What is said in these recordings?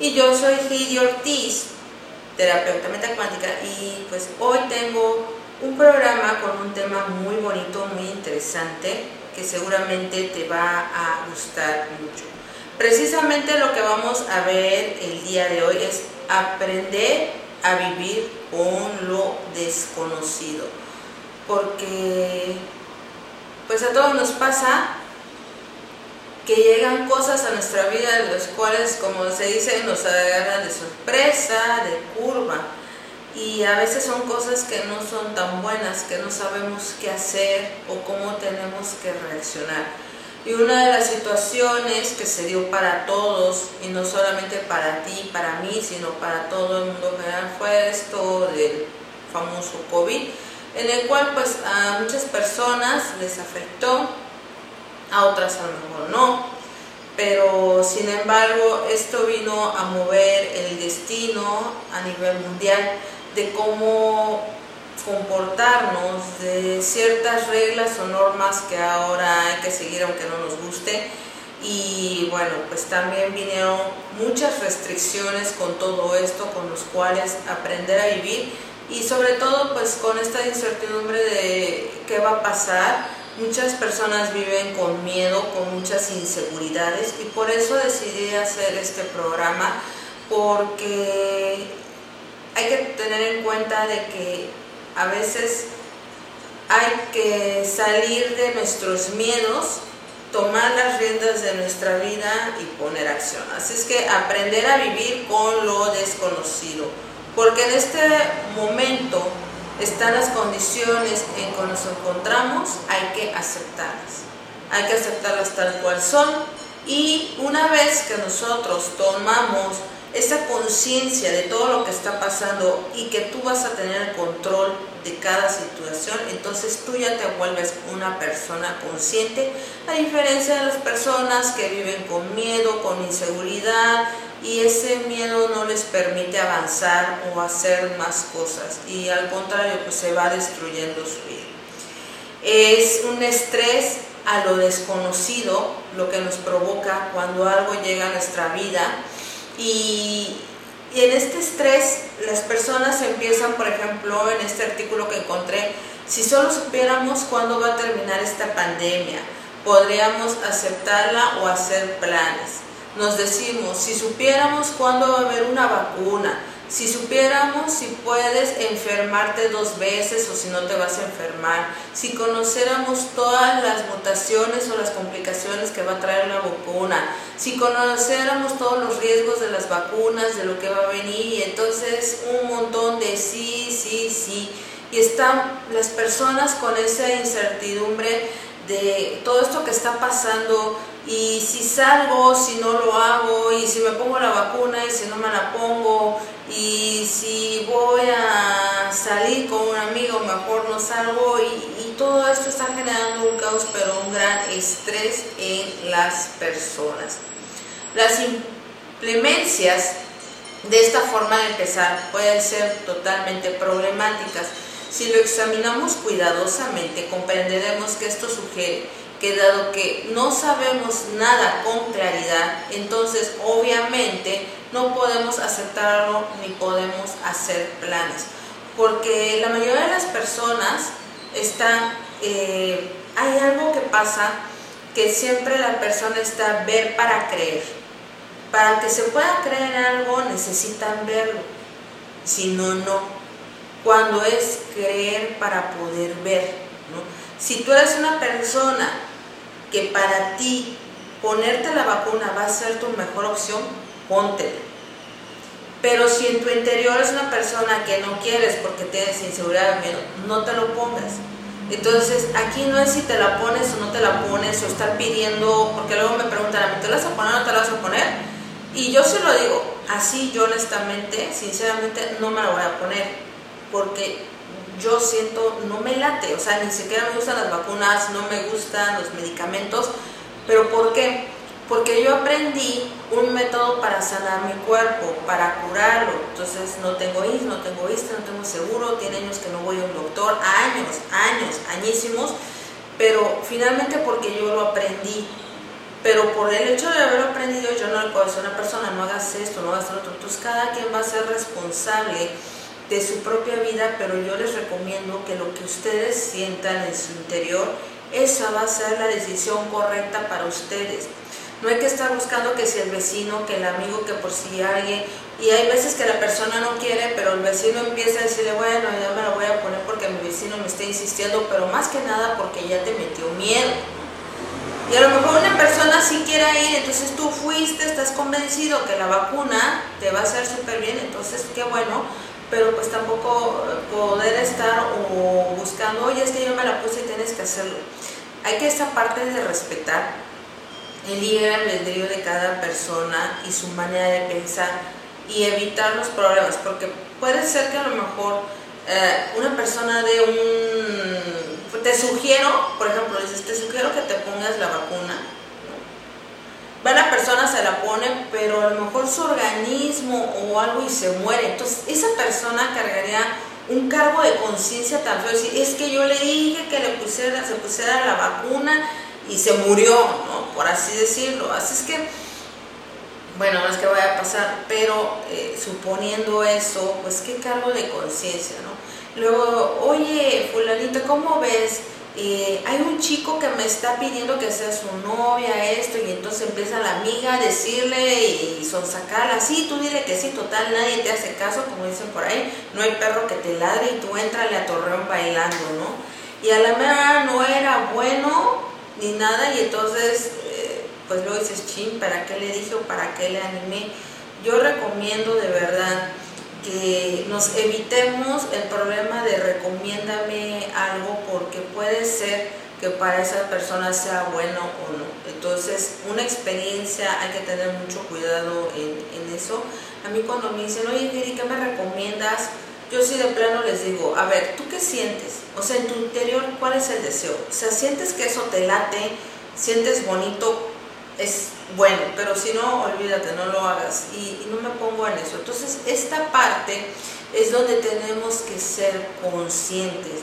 Y yo soy Lidia Ortiz, terapeuta metacuántica, y pues hoy tengo un programa con un tema muy bonito, muy interesante, que seguramente te va a gustar mucho. Precisamente lo que vamos a ver el día de hoy es aprender a vivir con lo desconocido. Porque pues a todos nos pasa que llegan cosas a nuestra vida de las cuales, como se dice, nos agarran de sorpresa, de curva. Y a veces son cosas que no son tan buenas, que no sabemos qué hacer o cómo tenemos que reaccionar. Y una de las situaciones que se dio para todos, y no solamente para ti, para mí, sino para todo el mundo general, fue esto del famoso COVID, en el cual pues a muchas personas les afectó, a otras a lo mejor no, pero sin embargo esto vino a mover el destino a nivel mundial de cómo comportarnos de ciertas reglas o normas que ahora hay que seguir aunque no nos guste. Y bueno pues también vinieron muchas restricciones con todo esto con los cuales aprender a vivir y sobre todo pues con esta incertidumbre de qué va a pasar muchas personas viven con miedo con muchas inseguridades y por eso decidí hacer este programa porque hay que tener en cuenta de que a veces hay que salir de nuestros miedos, tomar las riendas de nuestra vida y poner acción. Así es que aprender a vivir con lo desconocido, porque en este momento están las condiciones en que nos encontramos, hay que aceptarlas. Hay que aceptarlas tal cual son y una vez que nosotros tomamos esa conciencia de todo lo que está pasando y que tú vas a tener el control de cada situación, entonces tú ya te vuelves una persona consciente, a diferencia de las personas que viven con miedo, con inseguridad y ese miedo no les permite avanzar o hacer más cosas y al contrario pues se va destruyendo su vida. Es un estrés a lo desconocido lo que nos provoca cuando algo llega a nuestra vida y, en este estrés las personas empiezan, por ejemplo, en este artículo que encontré, si solo supiéramos cuándo va a terminar esta pandemia, podríamos aceptarla o hacer planes. Nos decimos, si supiéramos cuándo va a haber una vacuna, si supiéramos si puedes enfermarte dos veces o si no te vas a enfermar, si conociéramos todas las mutaciones o las complicaciones que va a traer la vacuna, si conociéramos todos los riesgos de las vacunas, de lo que va a venir, y entonces un montón de sí, sí, sí. Y están las personas con esa incertidumbre de todo esto que está pasando y si salgo, si no lo hago, y si me pongo la vacuna y si no me la pongo, y si voy a salir con un amigo, mejor no salgo, y, todo esto está generando un caos, pero un gran estrés en las personas. Las implemencias de esta forma de empezar pueden ser totalmente problemáticas. Si lo examinamos cuidadosamente, comprenderemos que esto sugiere que dado que no sabemos nada con claridad, entonces obviamente no podemos aceptarlo ni podemos hacer planes. Porque la mayoría de las personas están, eh, hay algo que pasa que siempre la persona está ver para creer. Para que se pueda creer algo necesitan verlo, si no, no. Cuando es creer para poder ver. ¿no? Si tú eres una persona que para ti ponerte la vacuna va a ser tu mejor opción, póntela. Pero si en tu interior es una persona que no quieres porque tienes inseguridad o miedo, no te lo pongas. Entonces, aquí no es si te la pones o no te la pones o estar pidiendo, porque luego me preguntan a mí, ¿te la vas a poner o no te la vas a poner? Y yo se lo digo, así yo honestamente, sinceramente, no me la voy a poner, porque yo siento, no me late, o sea, ni siquiera me gustan las vacunas, no me gustan los medicamentos, pero ¿por qué? porque yo aprendí un método para sanar mi cuerpo, para curarlo. Entonces no tengo IS, no tengo ISTE, no tengo seguro, tiene años que no voy a un doctor, años, años, añísimos, pero finalmente porque yo lo aprendí. Pero por el hecho de haberlo aprendido, yo no le puedo decir a una persona, no hagas esto, no hagas lo otro. Entonces cada quien va a ser responsable de su propia vida, pero yo les recomiendo que lo que ustedes sientan en su interior, esa va a ser la decisión correcta para ustedes. No hay que estar buscando que si el vecino, que el amigo, que por si alguien, y hay veces que la persona no quiere, pero el vecino empieza a decirle, bueno, ya me lo voy a poner porque mi vecino me está insistiendo, pero más que nada porque ya te metió miedo. Y a lo mejor una persona sí quiere ir, entonces tú fuiste, estás convencido que la vacuna te va a hacer súper bien, entonces qué bueno, pero pues tampoco poder estar o buscando, oye, es que yo me la puse y tienes que hacerlo. Hay que esta parte de respetar el libre albedrío de cada persona y su manera de pensar y evitar los problemas, porque puede ser que a lo mejor eh, una persona de un te sugiero, por ejemplo, dices, te sugiero que te pongas la vacuna. Va la persona, se la pone, pero a lo mejor su organismo o algo y se muere. Entonces, esa persona cargaría un cargo de conciencia tan feo. es que yo le dije que le pusiera, se pusiera la vacuna y se murió, ¿no? Por así decirlo. Así es que, bueno, no es que vaya a pasar, pero eh, suponiendo eso, pues qué cargo de conciencia, ¿no? Luego, oye, fulanito, ¿cómo ves? Eh, hay un chico que me está pidiendo que sea su novia, esto, y entonces empieza la amiga a decirle y sonsacarla, sí, tú dile que sí, total, nadie te hace caso, como dicen por ahí, no hay perro que te ladre y tú entrale a Torreón bailando, ¿no? Y a la mera no era bueno ni nada, y entonces, eh, pues luego dices, chin, ¿para qué le dije o para qué le animé? Yo recomiendo de verdad que nos evitemos el problema de recomiéndame algo porque puede ser que para esa persona sea bueno o no. Entonces, una experiencia, hay que tener mucho cuidado en, eso. A mí cuando me dicen, oye, Giri, ¿qué me recomiendas? Yo sí de plano les digo, a ver, ¿tú qué sientes? O sea, en tu interior, ¿cuál es el deseo? O sea, ¿sientes que eso te late? ¿Sientes bonito? Es bueno, pero si no, olvídate, no lo hagas y, no me pongo en eso. Entonces, esta parte es donde tenemos que ser conscientes.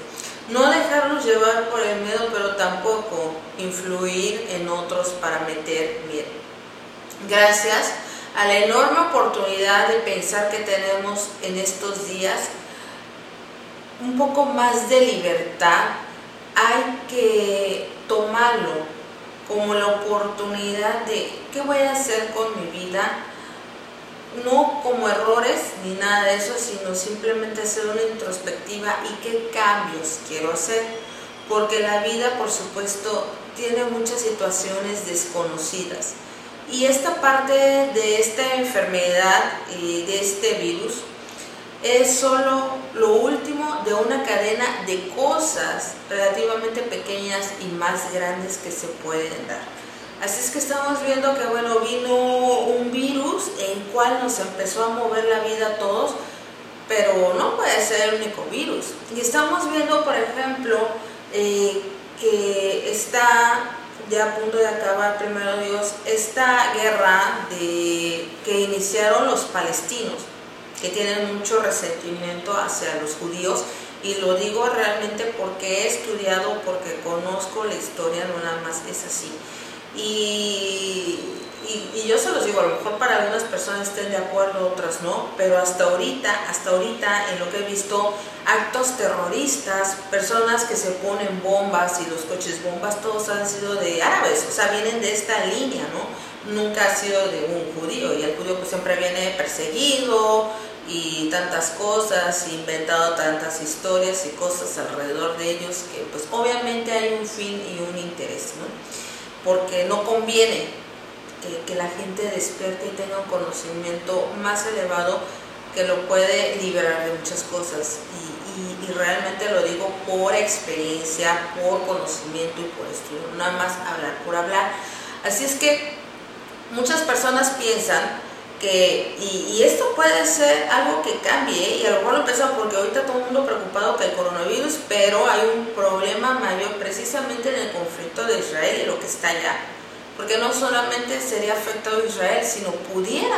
No dejarnos llevar por el miedo, pero tampoco influir en otros para meter miedo. Gracias a la enorme oportunidad de pensar que tenemos en estos días un poco más de libertad, hay que tomarlo como la oportunidad de qué voy a hacer con mi vida, no como errores ni nada de eso, sino simplemente hacer una introspectiva y qué cambios quiero hacer, porque la vida, por supuesto, tiene muchas situaciones desconocidas. Y esta parte de esta enfermedad y de este virus es solo lo último de una cadena de cosas relativamente pequeñas y más grandes que se pueden dar. Así es que estamos viendo que bueno, vino un virus en cual nos empezó a mover la vida a todos, pero no puede ser el único virus. Y estamos viendo, por ejemplo, eh, que está ya a punto de acabar, primero Dios, esta guerra de, que iniciaron los palestinos tienen mucho resentimiento hacia los judíos y lo digo realmente porque he estudiado, porque conozco la historia, no nada más es así. Y, y, yo se los digo, a lo mejor para algunas personas estén de acuerdo, otras no, pero hasta ahorita, hasta ahorita en lo que he visto, actos terroristas, personas que se ponen bombas y los coches bombas, todos han sido de árabes, o sea, vienen de esta línea, ¿no? Nunca ha sido de un judío y el judío pues siempre viene perseguido, y tantas cosas, inventado tantas historias y cosas alrededor de ellos que pues obviamente hay un fin y un interés, ¿no? Porque no conviene que, la gente despierte y tenga un conocimiento más elevado que lo puede liberar de muchas cosas y, y, realmente lo digo por experiencia, por conocimiento y por estudio, nada más hablar por hablar. Así es que muchas personas piensan que, y, esto puede ser algo que cambie, y a lo mejor lo empezó porque ahorita todo el mundo preocupado que el coronavirus, pero hay un problema mayor precisamente en el conflicto de Israel y lo que está allá. porque no solamente sería afectado Israel, sino pudiera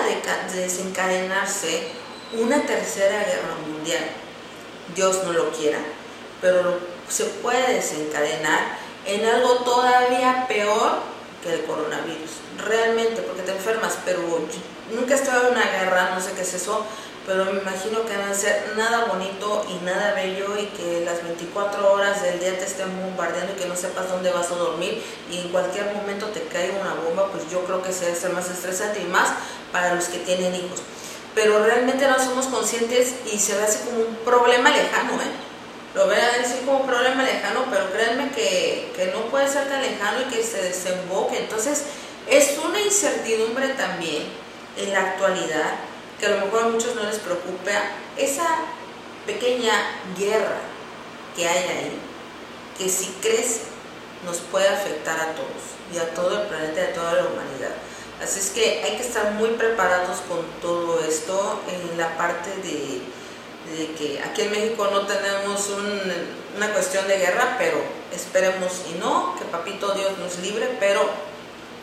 desencadenarse una tercera guerra mundial. Dios no lo quiera, pero se puede desencadenar en algo todavía peor que el coronavirus. Realmente, porque te enfermas, pero nunca he estado en una guerra, no sé qué es eso, pero me imagino que va a ser nada bonito y nada bello y que las 24 horas del día te estén bombardeando y que no sepas dónde vas a dormir y en cualquier momento te caiga una bomba, pues yo creo que se debe ser más estresante y más para los que tienen hijos. Pero realmente no somos conscientes y se ve así como un problema lejano, ¿eh? Lo ven así como un problema lejano, pero créanme que, que no puede ser tan lejano y que se desemboque. Entonces, es una incertidumbre también en la actualidad que a lo mejor a muchos no les preocupa, esa pequeña guerra que hay ahí, que si crece nos puede afectar a todos y a todo el planeta y a toda la humanidad. Así es que hay que estar muy preparados con todo esto en la parte de, que aquí en México no tenemos una cuestión de guerra, pero esperemos y no, que Papito Dios nos libre, pero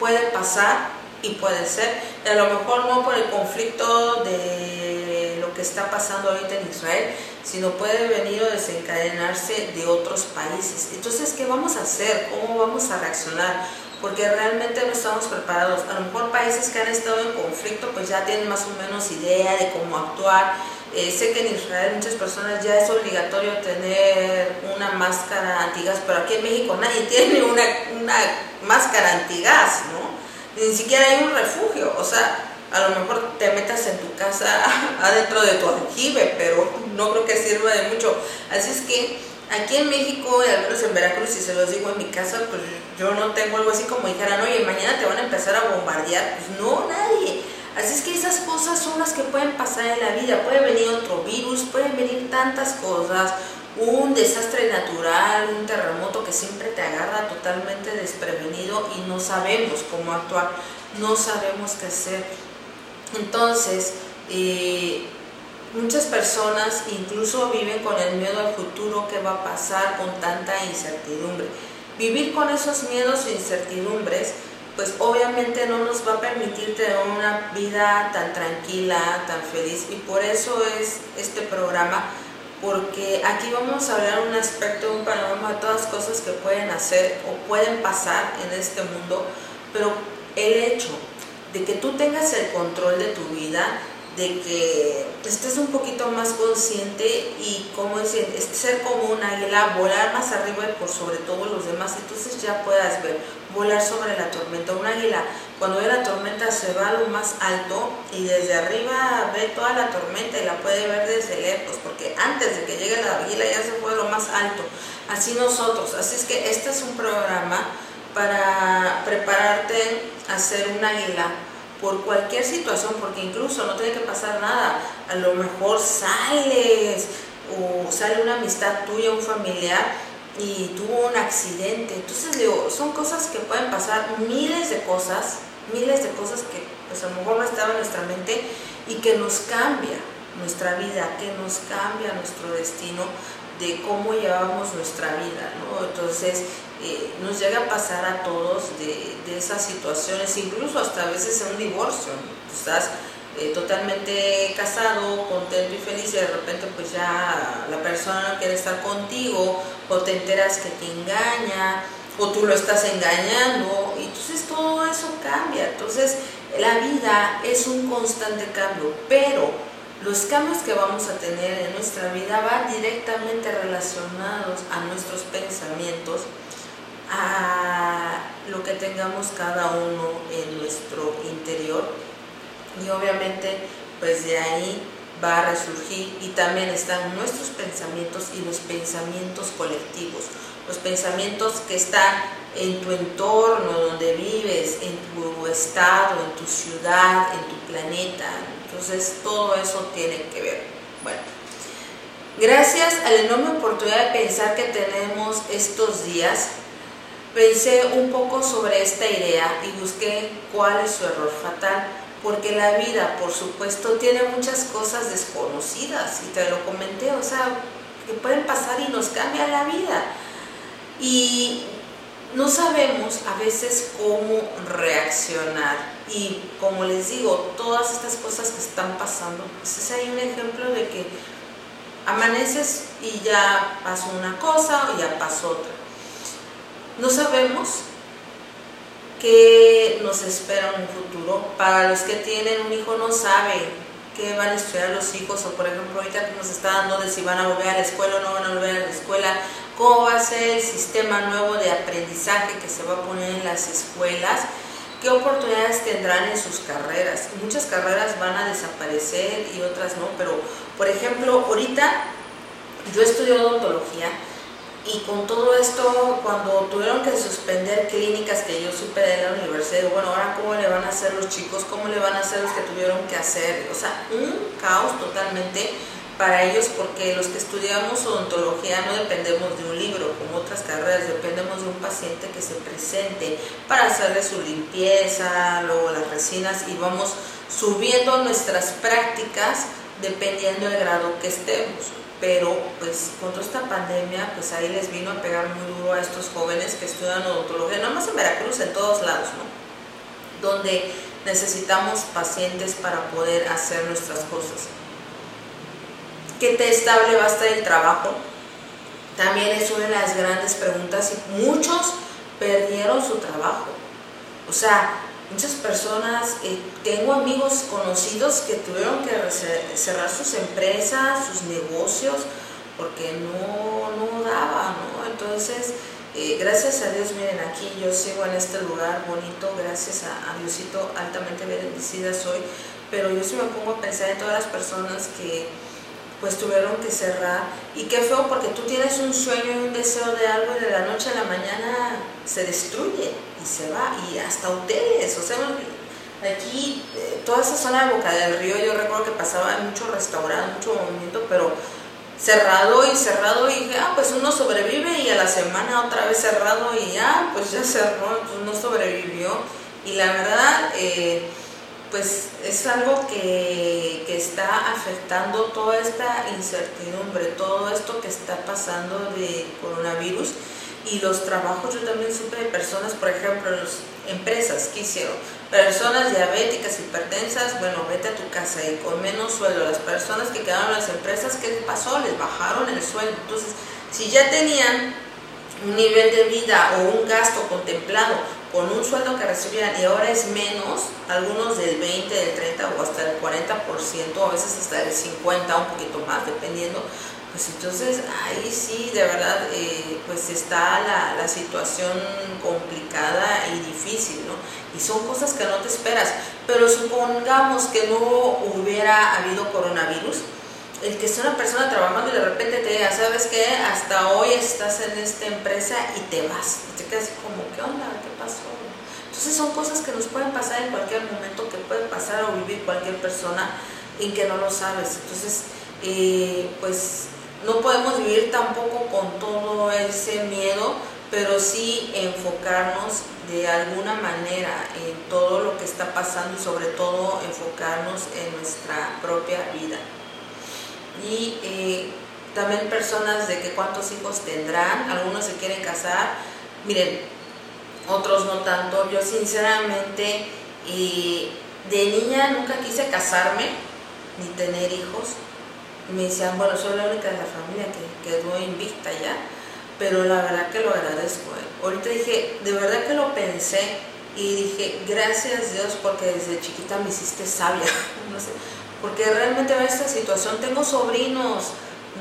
puede pasar y puede ser, a lo mejor no por el conflicto de lo que está pasando ahorita en Israel, sino puede venir o desencadenarse de otros países. Entonces, ¿qué vamos a hacer? ¿Cómo vamos a reaccionar? Porque realmente no estamos preparados. A lo mejor países que han estado en conflicto pues ya tienen más o menos idea de cómo actuar. Eh, sé que en Israel muchas personas ya es obligatorio tener una máscara antigas, pero aquí en México nadie tiene una, una máscara antigas, ¿no? Ni siquiera hay un refugio, o sea, a lo mejor te metas en tu casa adentro de tu aljibe, pero no creo que sirva de mucho. Así es que aquí en México, y al menos en Veracruz, si se los digo en mi casa, pues yo no tengo algo así como dijeran, oye, mañana te van a empezar a bombardear. Pues no, nadie. Así es que esas cosas son las que pueden pasar en la vida. Puede venir otro virus, pueden venir tantas cosas, un desastre natural, un terremoto que siempre te agarra totalmente desprevenido y no sabemos cómo actuar, no sabemos qué hacer. Entonces, eh, muchas personas incluso viven con el miedo al futuro que va a pasar con tanta incertidumbre. Vivir con esos miedos e incertidumbres, pues obviamente no nos va a permitir tener una vida tan tranquila, tan feliz y por eso es este programa porque aquí vamos a hablar un aspecto, un panorama de todas las cosas que pueden hacer o pueden pasar en este mundo, pero el hecho de que tú tengas el control de tu vida, de que estés un poquito más consciente y como decir, ser como un águila, volar más arriba y por sobre todo los demás, entonces ya puedas ver, volar sobre la tormenta. Un águila cuando ve la tormenta se va a lo más alto y desde arriba ve toda la tormenta y la puede ver desde lejos, porque antes de que llegue la águila ya se fue a lo más alto. Así nosotros, así es que este es un programa para prepararte a ser un águila por cualquier situación, porque incluso no tiene que pasar nada. A lo mejor sales o sale una amistad tuya, un familiar y tuvo un accidente. Entonces digo, son cosas que pueden pasar, miles de cosas, miles de cosas que pues a lo mejor no estaban en nuestra mente y que nos cambia nuestra vida, que nos cambia nuestro destino de cómo llevamos nuestra vida, ¿no? Entonces eh, nos llega a pasar a todos de, de, esas situaciones, incluso hasta a veces en un divorcio, estás eh, totalmente casado, contento y feliz y de repente pues ya la persona quiere estar contigo o te enteras que te engaña o tú lo estás engañando y entonces todo eso cambia. Entonces la vida es un constante cambio, pero los cambios que vamos a tener en nuestra vida van directamente relacionados a nuestros pensamientos, a lo que tengamos cada uno en nuestro interior y obviamente pues de ahí va a resurgir y también están nuestros pensamientos y los pensamientos colectivos, los pensamientos que están en tu entorno, donde vives, en tu estado, en tu ciudad, en tu planeta. Entonces todo eso tiene que ver. Bueno, gracias a la enorme oportunidad de pensar que tenemos estos días, pensé un poco sobre esta idea y busqué cuál es su error fatal porque la vida, por supuesto, tiene muchas cosas desconocidas, y te lo comenté, o sea, que pueden pasar y nos cambia la vida. Y no sabemos a veces cómo reaccionar y como les digo, todas estas cosas que están pasando, pues es ahí un ejemplo de que amaneces y ya pasó una cosa o ya pasó otra. No sabemos qué nos espera en un futuro. Para los que tienen un hijo no saben qué van a estudiar los hijos o por ejemplo ahorita que nos está dando de si van a volver a la escuela o no van a volver a la escuela, cómo va a ser el sistema nuevo de aprendizaje que se va a poner en las escuelas, qué oportunidades tendrán en sus carreras. Muchas carreras van a desaparecer y otras no, pero por ejemplo ahorita yo estudio odontología y con todo esto, cuando tuvieron que suspender clínicas que yo supe de la universidad, bueno, ahora cómo le van a hacer los chicos, cómo le van a hacer los que tuvieron que hacer, o sea, un caos totalmente para ellos porque los que estudiamos odontología no dependemos de un libro, como otras carreras, dependemos de un paciente que se presente para hacerle su limpieza, luego las resinas y vamos subiendo nuestras prácticas dependiendo del grado que estemos pero pues con toda esta pandemia, pues ahí les vino a pegar muy duro a estos jóvenes que estudian odontología, no más en Veracruz, en todos lados, ¿no? Donde necesitamos pacientes para poder hacer nuestras cosas. ¿Qué te estable va a estar el trabajo? También es una de las grandes preguntas y muchos perdieron su trabajo. O sea, muchas personas, eh, tengo amigos conocidos que tuvieron que cerrar sus empresas, sus negocios, porque no, no daba, ¿no? Entonces, eh, gracias a Dios, miren, aquí yo sigo en este lugar bonito, gracias a, a, Diosito, altamente bendecida soy, pero yo sí me pongo a pensar en todas las personas que pues tuvieron que cerrar, y qué feo porque tú tienes un sueño y un deseo de algo y de la noche a la mañana se destruye se va, y hasta hoteles, o sea, aquí, eh, toda esa zona de Boca del Río, yo recuerdo que pasaba mucho restaurante, mucho movimiento, pero cerrado y cerrado y ah, pues uno sobrevive y a la semana otra vez cerrado y ya, pues ya cerró, pues no sobrevivió. Y la verdad, eh, pues es algo que, que, está afectando toda esta incertidumbre, todo esto que está pasando de coronavirus y los trabajos, yo también supe de personas, por ejemplo, las empresas que hicieron, personas diabéticas, hipertensas, bueno, vete a tu casa y con menos sueldo. Las personas que quedaron en las empresas, ¿qué pasó? Les bajaron el sueldo. Entonces, si ya tenían un nivel de vida o un gasto contemplado con un sueldo que recibían y ahora es menos, algunos del 20, del 30 o hasta el 40%, a veces hasta el 50, un poquito más, dependiendo, pues entonces ahí sí, de verdad, eh, pues está la, la, situación complicada y difícil, ¿no? Y son cosas que no te esperas. Pero supongamos que no hubiera habido coronavirus, el que sea una persona trabajando y de repente te diga, ¿sabes qué? Hasta hoy estás en esta empresa y te vas. Y te quedas como, ¿qué onda? ¿Qué pasó? Entonces son cosas que nos pueden pasar en cualquier momento, que puede pasar o vivir cualquier persona en que no lo sabes. Entonces, eh, pues no podemos vivir tampoco con todo ese miedo, pero sí enfocarnos de alguna manera en todo lo que está pasando y sobre todo enfocarnos en nuestra propia vida. Y eh, también personas de que cuántos hijos tendrán, algunos se quieren casar, miren, otros no tanto. Yo sinceramente eh, de niña nunca quise casarme ni tener hijos me decían, bueno, soy la única de la familia que quedó invicta ya, pero la verdad que lo agradezco. ¿eh? Ahorita dije, de verdad que lo pensé y dije, gracias Dios porque desde chiquita me hiciste sabia, porque realmente en esta situación tengo sobrinos,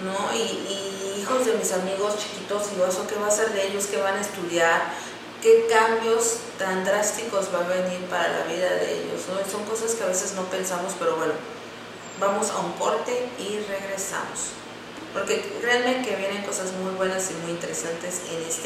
¿no? Y, hijos de mis amigos chiquitos, y eso qué va a ser de ellos, qué van a estudiar, qué cambios tan drásticos va a venir para la vida de ellos, ¿no? Son cosas que a veces no pensamos, pero bueno, vamos a un corte y regresamos. Porque créanme que vienen cosas muy buenas y muy interesantes en este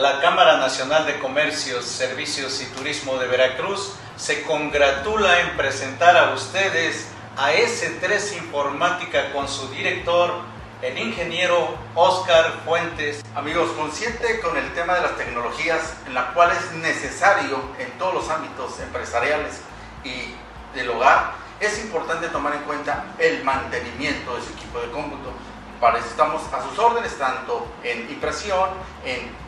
La Cámara Nacional de Comercios, Servicios y Turismo de Veracruz se congratula en presentar a ustedes a S3 Informática con su director, el ingeniero Oscar Fuentes. Amigos, consciente con el tema de las tecnologías, en la cual es necesario en todos los ámbitos empresariales y del hogar, es importante tomar en cuenta el mantenimiento de su equipo de cómputo. Para eso estamos a sus órdenes, tanto en impresión, en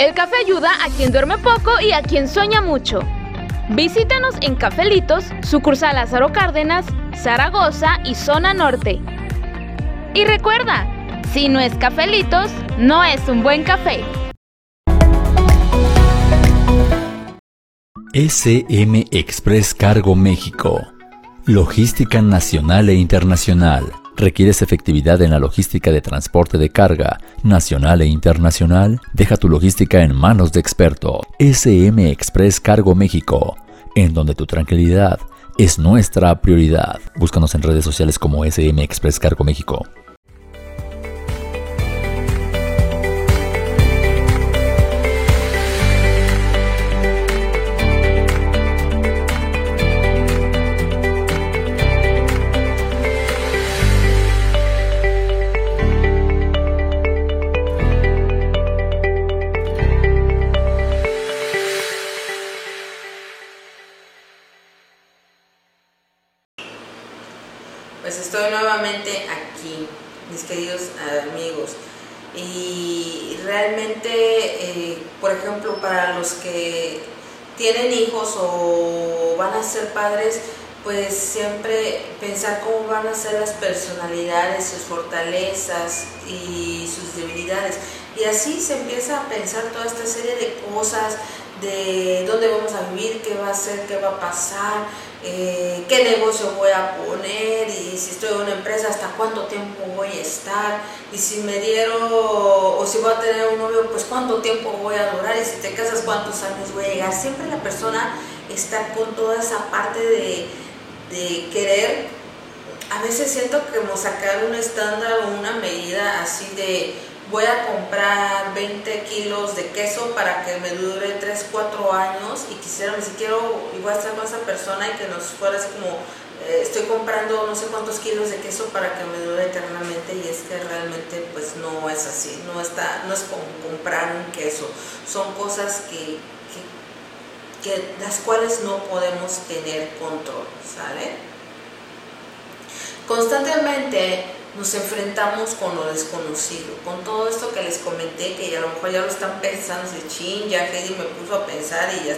El café ayuda a quien duerme poco y a quien sueña mucho. Visítanos en Cafelitos, sucursal Lázaro Cárdenas, Zaragoza y Zona Norte. Y recuerda, si no es Cafelitos, no es un buen café. SM Express Cargo México. Logística nacional e internacional ¿Requieres efectividad en la logística de transporte de carga nacional e internacional? Deja tu logística en manos de experto. SM Express Cargo México, en donde tu tranquilidad es nuestra prioridad. Búscanos en redes sociales como SM Express Cargo México. Por ejemplo, para los que tienen hijos o van a ser padres, pues siempre pensar cómo van a ser las personalidades, sus fortalezas y sus debilidades. Y así se empieza a pensar toda esta serie de cosas, de dónde vamos a vivir, qué va a ser, qué va a pasar, eh, qué negocio voy a poner y si estoy en una empresa hasta cuánto tiempo voy a estar y si me dieron o si voy a tener un novio pues cuánto tiempo voy a durar y si te casas cuántos años voy a llegar. Siempre la persona está con toda esa parte de, de querer, a veces siento que como sacar un estándar o una medida así de voy a comprar 20 kilos de queso para que me dure 3, 4 años y quisiera, si quiero, igual estar con esa persona y que nos fuera así como, eh, estoy comprando no sé cuántos kilos de queso para que me dure eternamente y es que realmente pues no es así, no, está, no es como comprar un queso, son cosas que, que, que las cuales no podemos tener control, ¿sale? Constantemente nos enfrentamos con lo desconocido, con todo esto que les comenté, que a lo mejor ya lo están pensando, de chin, ya Heidi me puso a pensar y ya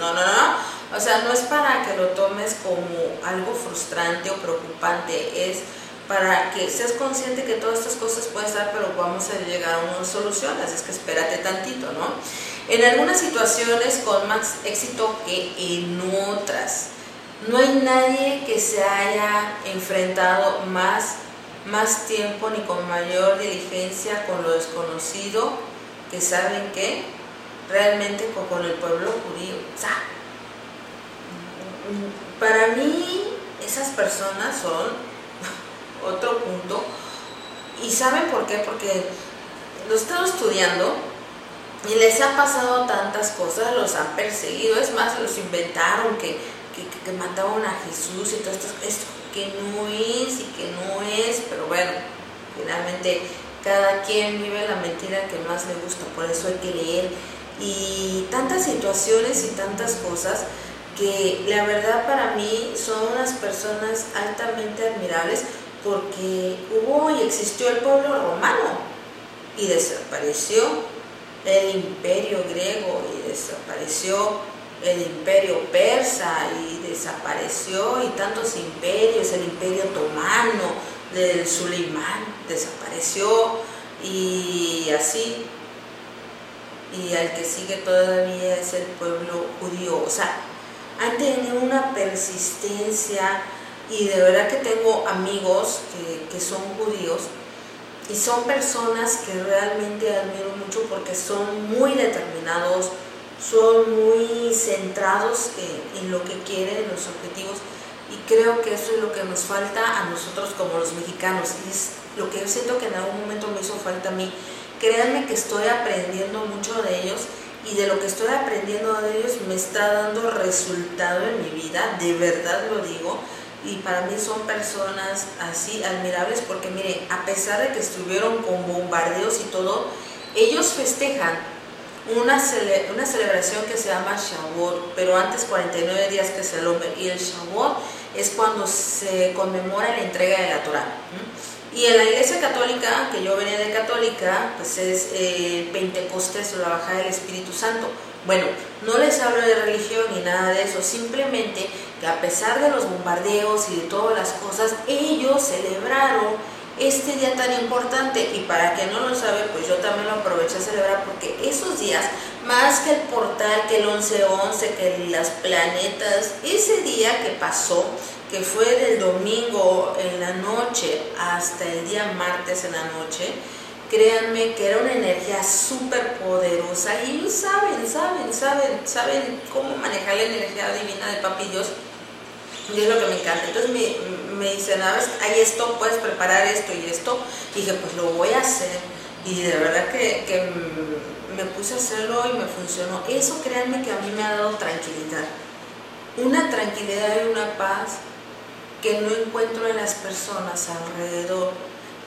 no, no, no, O sea, no es para que lo tomes como algo frustrante o preocupante, es para que seas consciente que todas estas cosas pueden estar, pero vamos a llegar a una solución, así es que espérate tantito, ¿no? En algunas situaciones con más éxito que en otras. No hay nadie que se haya enfrentado más, más tiempo ni con mayor diligencia con lo desconocido que saben que realmente con el pueblo judío. Para mí esas personas son otro punto. ¿Y saben por qué? Porque lo he estado estudiando y les ha pasado tantas cosas, los han perseguido, es más, los inventaron que, que, mataron a Jesús y todo esto, esto que no es y que no es, pero bueno, finalmente cada quien vive la mentira que más le gusta, por eso hay que leer. Y tantas situaciones y tantas cosas que la verdad para mí son unas personas altamente admirables porque hubo y existió el pueblo romano y desapareció el imperio griego y desapareció el imperio persa y desapareció y tantos imperios, el imperio otomano del Suleimán desapareció y así. Y al que sigue todavía es el pueblo judío, o sea, han tenido una persistencia y de verdad que tengo amigos que, son judíos y son personas que realmente admiro mucho porque son muy determinados, son muy centrados en, lo que quieren, en los objetivos y creo que eso es lo que nos falta a nosotros como los mexicanos y es lo que yo siento que en algún momento me hizo falta a mí. Créanme que estoy aprendiendo mucho de ellos y de lo que estoy aprendiendo de ellos me está dando resultado en mi vida, de verdad lo digo y para mí son personas así admirables porque miren, a pesar de que estuvieron con bombardeos y todo, ellos festejan una, una celebración que se llama Shavuot, pero antes 49 días que se lo y el Shavuot es cuando se conmemora la entrega de la Torah. Y en la iglesia católica, que yo venía de católica, pues es eh, Pentecostés o la bajada del Espíritu Santo. Bueno, no les hablo de religión ni nada de eso, simplemente que a pesar de los bombardeos y de todas las cosas, ellos celebraron este día tan importante y para quien no lo sabe, pues yo también lo aproveché a celebrar porque esos días, más que el portal, que el 11-11, que las planetas, ese día que pasó, que fue del domingo en la noche hasta el día martes en la noche, créanme que era una energía súper poderosa y ellos saben, saben, saben, saben cómo manejar la energía divina de Papi Dios y es lo que me encanta. Entonces me, me dicen, a hay esto, puedes preparar esto y esto. Dije, pues lo voy a hacer. Y de verdad que, que me puse a hacerlo y me funcionó. Eso créanme que a mí me ha dado tranquilidad. Una tranquilidad y una paz que no encuentro en las personas alrededor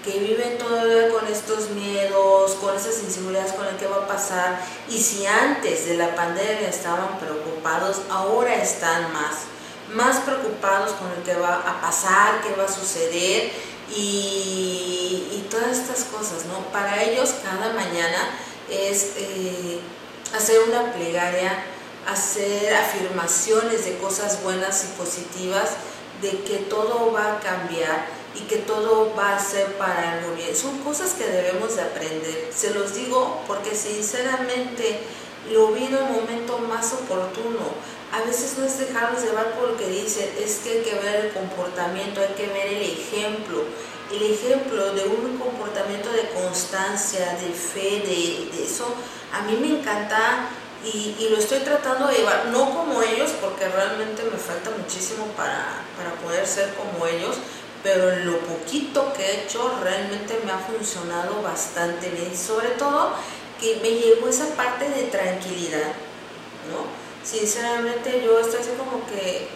que viven todavía con estos miedos, con esas inseguridades con el que va a pasar. Y si antes de la pandemia estaban preocupados, ahora están más más preocupados con el que va a pasar, qué va a suceder y, todas estas cosas, ¿no? Para ellos cada mañana es eh, hacer una plegaria, hacer afirmaciones de cosas buenas y positivas, de que todo va a cambiar y que todo va a ser para algo bien. Son cosas que debemos de aprender. Se los digo porque sinceramente lo vi en el momento más oportuno a veces no es dejarnos llevar por lo que dicen, es que hay que ver el comportamiento, hay que ver el ejemplo, el ejemplo de un comportamiento de constancia, de fe, de, eso, a mí me encanta y, lo estoy tratando de llevar, no como ellos, porque realmente me falta muchísimo para, para poder ser como ellos, pero en lo poquito que he hecho realmente me ha funcionado bastante bien, sobre todo que me llegó esa parte de tranquilidad, ¿no? Sinceramente yo estoy así como que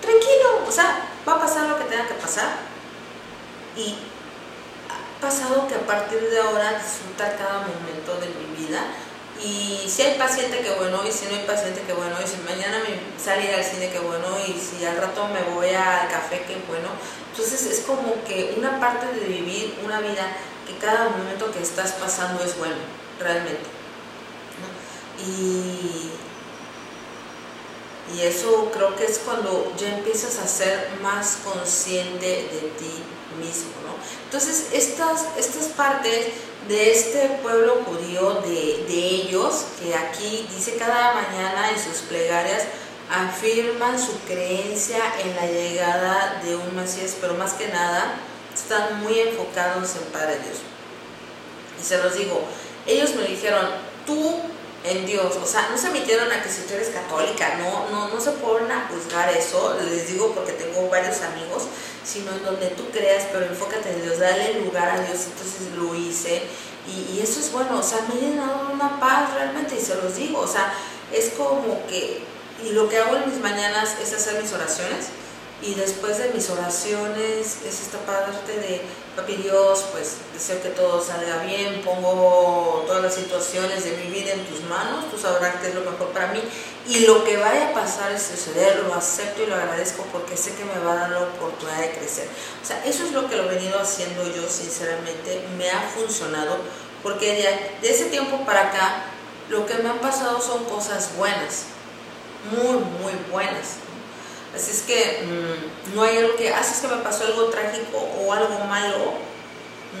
tranquilo, o sea, va a pasar lo que tenga que pasar. Y ha pasado que a partir de ahora disfrutar cada momento de mi vida. Y si hay paciente, que bueno, y si no hay paciente, que bueno, y si mañana me salir al cine, que bueno, y si al rato me voy al café, que bueno. Entonces es como que una parte de vivir una vida que cada momento que estás pasando es bueno, realmente. Y Y eso creo que es cuando ya empiezas a ser más consciente de ti mismo, ¿no? Entonces, estas, estas partes de este pueblo judío, de, de ellos, que aquí dice cada mañana en sus plegarias, afirman su creencia en la llegada de un Mesías, pero más que nada están muy enfocados en Padre Dios. Y se los digo, ellos me dijeron, tú en Dios, o sea, no se metieron a que si tú eres católica, no, no, no se ponen a juzgar eso, les digo porque tengo varios amigos, sino en donde tú creas, pero enfócate en Dios, dale lugar a Dios, entonces lo hice, y, eso es bueno, o sea, me ha llenado una paz realmente, y se los digo, o sea, es como que, y lo que hago en mis mañanas es hacer mis oraciones, y después de mis oraciones es esta parte de, papi Dios, pues deseo que todo salga bien, pongo todas las situaciones de mi vida en tus manos, tú sabrás qué es lo mejor para mí y lo que vaya a pasar es suceder, lo acepto y lo agradezco porque sé que me va a dar la oportunidad de crecer. O sea, eso es lo que lo he venido haciendo yo, sinceramente, me ha funcionado porque de, de ese tiempo para acá lo que me han pasado son cosas buenas, muy, muy buenas Así es que mmm, no hay algo que, haces que me pasó algo trágico o algo malo,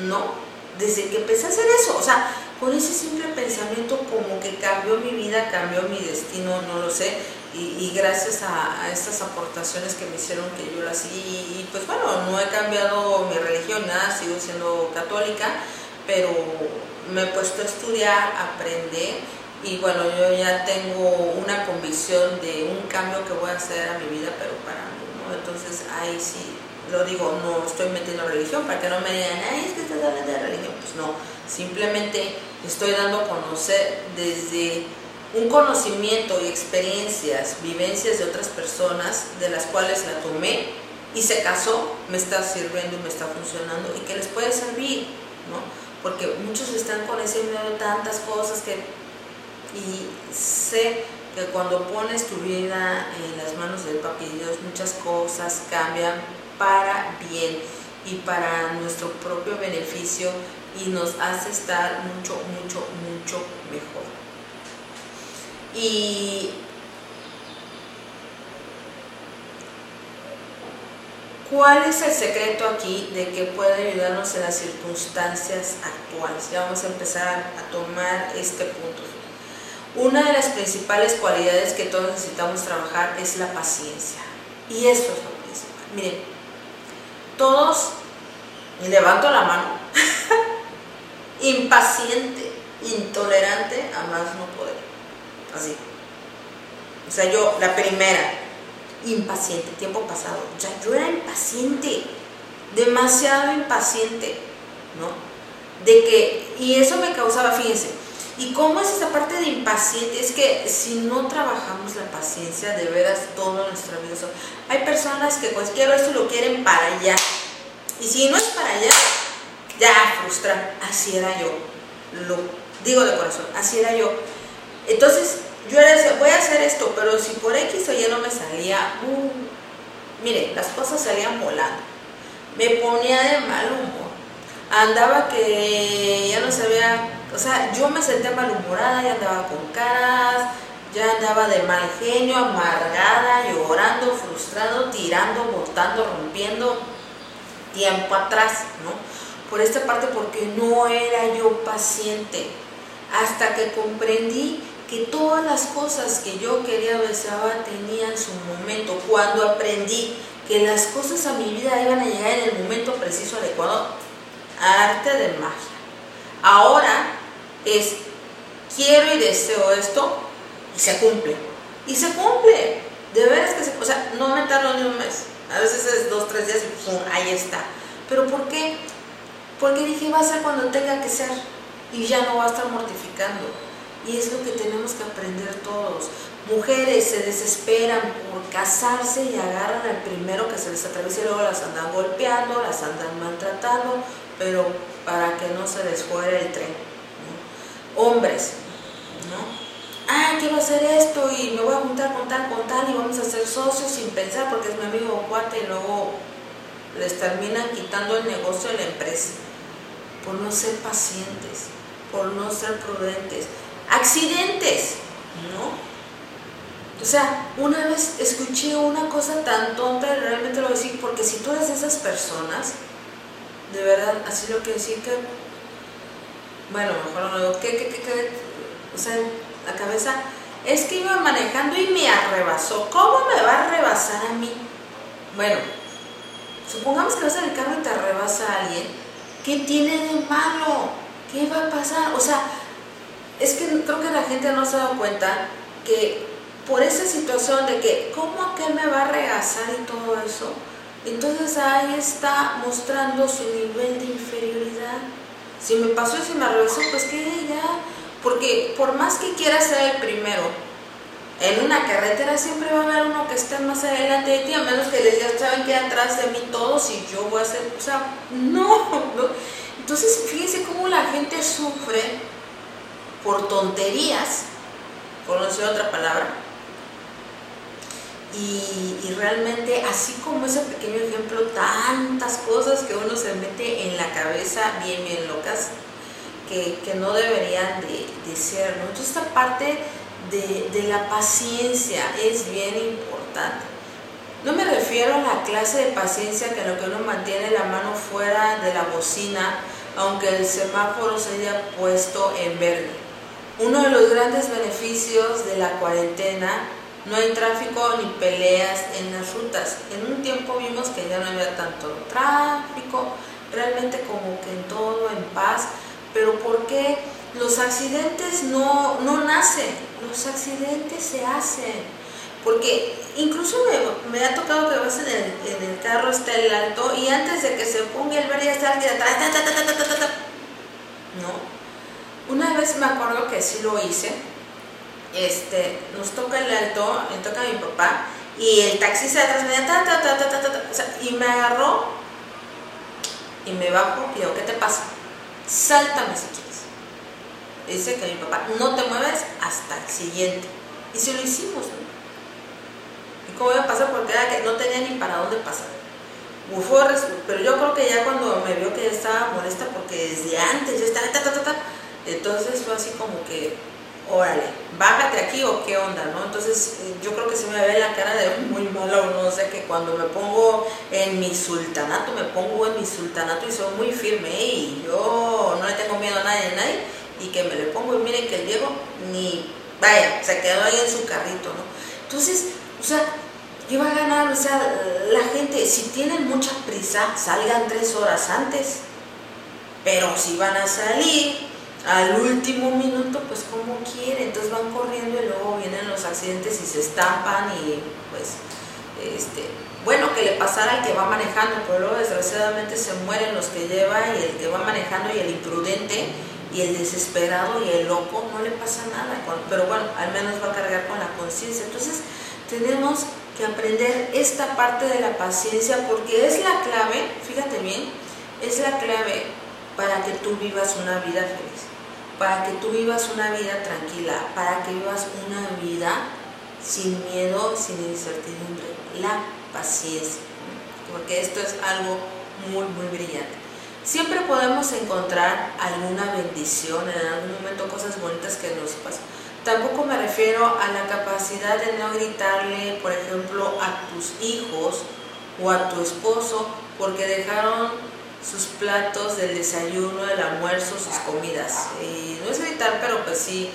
no. Desde que empecé a hacer eso, o sea, con ese simple pensamiento como que cambió mi vida, cambió mi destino, no lo sé, y, gracias a, estas aportaciones que me hicieron que yo las y, y pues bueno, no he cambiado mi religión, nada, sigo siendo católica, pero me he puesto a estudiar, a aprender y bueno, yo ya tengo una convicción de un cambio que voy a hacer a mi vida, pero para mí, ¿no? Entonces ahí sí, lo digo, no estoy metiendo religión para que no me digan, ay, es que estás hablando de religión. Pues no, simplemente estoy dando a conocer desde un conocimiento y experiencias, vivencias de otras personas de las cuales la tomé y se casó, me está sirviendo y me está funcionando y que les puede servir, ¿no? Porque muchos están con ese miedo de tantas cosas que y sé que cuando pones tu vida en las manos del papi Dios, muchas cosas cambian para bien y para nuestro propio beneficio y nos hace estar mucho, mucho, mucho mejor. Y ¿Cuál es el secreto aquí de que puede ayudarnos en las circunstancias actuales? Ya vamos a empezar a tomar este punto. Una de las principales cualidades que todos necesitamos trabajar es la paciencia. Y esto es lo principal. Miren, todos, y levanto la mano, impaciente, intolerante a más no poder. Así. O sea, yo, la primera, impaciente, tiempo pasado. O sea, yo era impaciente, demasiado impaciente, ¿no? De que, y eso me causaba, fíjense, ¿Y cómo es esa parte de impaciente? Es que si no trabajamos la paciencia, de veras, toda nuestra vida. Hay personas que cualquier esto lo quieren para allá. Y si no es para allá, ya frustran. Así era yo. Lo digo de corazón, así era yo. Entonces, yo era voy a hacer esto, pero si por X o Y no me salía, uh, mire, las cosas salían volando. Me ponía de mal humor. Andaba que ya no sabía o sea, yo me senté malhumorada, ya andaba con caras, ya andaba de mal genio, amargada, llorando, frustrado, tirando, botando, rompiendo, tiempo atrás, ¿no? Por esta parte, porque no era yo paciente, hasta que comprendí que todas las cosas que yo quería deseaba tenían su momento. Cuando aprendí que las cosas a mi vida iban a llegar en el momento preciso adecuado, arte de magia. Ahora es quiero y deseo esto y se cumple. Y se cumple. De veras que se O sea, no me tardo ni un mes. A veces es dos, tres días y pum, ahí está. ¿Pero por qué? Porque dije, va a ser cuando tenga que ser. Y ya no va a estar mortificando. Y es lo que tenemos que aprender todos. Mujeres se desesperan por casarse y agarran al primero que se les atraviesa y luego las andan golpeando, las andan maltratando, pero para que no se les fuera el tren hombres, ¿no? Ah, quiero hacer esto y me voy a juntar con tal, con tal y vamos a ser socios sin pensar porque es mi amigo y luego les terminan quitando el negocio de la empresa por no ser pacientes, por no ser prudentes. Accidentes, ¿no? O sea, una vez escuché una cosa tan tonta y realmente lo voy a decir, porque si tú eres de esas personas, de verdad, así lo que decir que, bueno, mejor no digo, ¿qué, qué, qué, qué? O sea, la cabeza, es que iba manejando y me arrebasó. ¿Cómo me va a rebasar a mí? Bueno, supongamos que vas en el carro y te arrebasa a alguien. ¿Qué tiene de malo? ¿Qué va a pasar? O sea, es que creo que la gente no se ha dado cuenta que por esa situación de que, ¿cómo aquel me va a regasar y todo eso? Entonces ahí está mostrando su nivel de inferioridad. Si me pasó y si me arrebasó, pues que ya. Porque por más que quiera ser el primero, en una carretera siempre va a haber uno que esté más adelante de ti, a menos que les digan, ¿saben que atrás de mí todos y yo voy a ser, o sea, no, no. Entonces, fíjense cómo la gente sufre por tonterías, por no decir otra palabra, y, realmente, así como ese pequeño ejemplo, tantas cosas que uno se mete en la cabeza bien, bien locas, que, no deberían de, ser, ¿no? Entonces esta parte de, de la paciencia es bien importante. No me refiero a la clase de paciencia que lo que uno mantiene la mano fuera de la bocina, aunque el semáforo se haya puesto en verde. Uno de los grandes beneficios de la cuarentena no hay tráfico ni peleas en las rutas. En un tiempo vimos que ya no había tanto tráfico, realmente como que en todo en paz, pero ¿por qué los accidentes no, no nacen? Los accidentes se hacen. Porque incluso me, ha tocado que a en el, carro está el alto y antes de que se ponga el verde ya está alguien no. Una vez me acuerdo que sí lo hice este, nos toca el alto, me toca a mi papá, y el taxista de atrás me ta, ta, ta, ta, ta, o sea, y me agarró, y me bajo, y digo, ¿qué te pasa? Sáltame si quieres. Dice que mi papá, no te mueves hasta el siguiente. Y si lo hicimos. ¿Y cómo iba a pasar? Porque no tenía ni para dónde pasar. pero yo creo que ya cuando me vio que ya estaba molesta, porque desde antes ya estaba, ta, ta, ta, ta, entonces fue así como que órale, bájate aquí o qué onda, ¿no? Entonces eh, yo creo que se me ve la cara de muy malo, no sé, que cuando me pongo en mi sultanato, me pongo en mi sultanato y soy muy firme y yo no le tengo miedo a nadie, a nadie, y que me le pongo y miren que el Diego ni, vaya, se quedó ahí en su carrito, ¿no? Entonces, o sea, iba a ganar, o sea, la gente, si tienen mucha prisa, salgan tres horas antes, pero si van a salir, al último minuto, pues como quieren, entonces van corriendo y luego vienen los accidentes y se estampan y pues, este, bueno, que le pasara al que va manejando, pero luego desgraciadamente se mueren los que lleva y el que va manejando y el imprudente y el desesperado y el loco no le pasa nada, pero bueno, al menos va a cargar con la conciencia. Entonces tenemos que aprender esta parte de la paciencia porque es la clave, fíjate bien, es la clave para que tú vivas una vida feliz para que tú vivas una vida tranquila, para que vivas una vida sin miedo, sin incertidumbre, la paciencia, porque esto es algo muy, muy brillante. Siempre podemos encontrar alguna bendición, en algún momento cosas bonitas que nos pasan. Tampoco me refiero a la capacidad de no gritarle, por ejemplo, a tus hijos o a tu esposo porque dejaron sus platos del desayuno, del almuerzo, sus comidas. Y no es gritar, pero pues sí,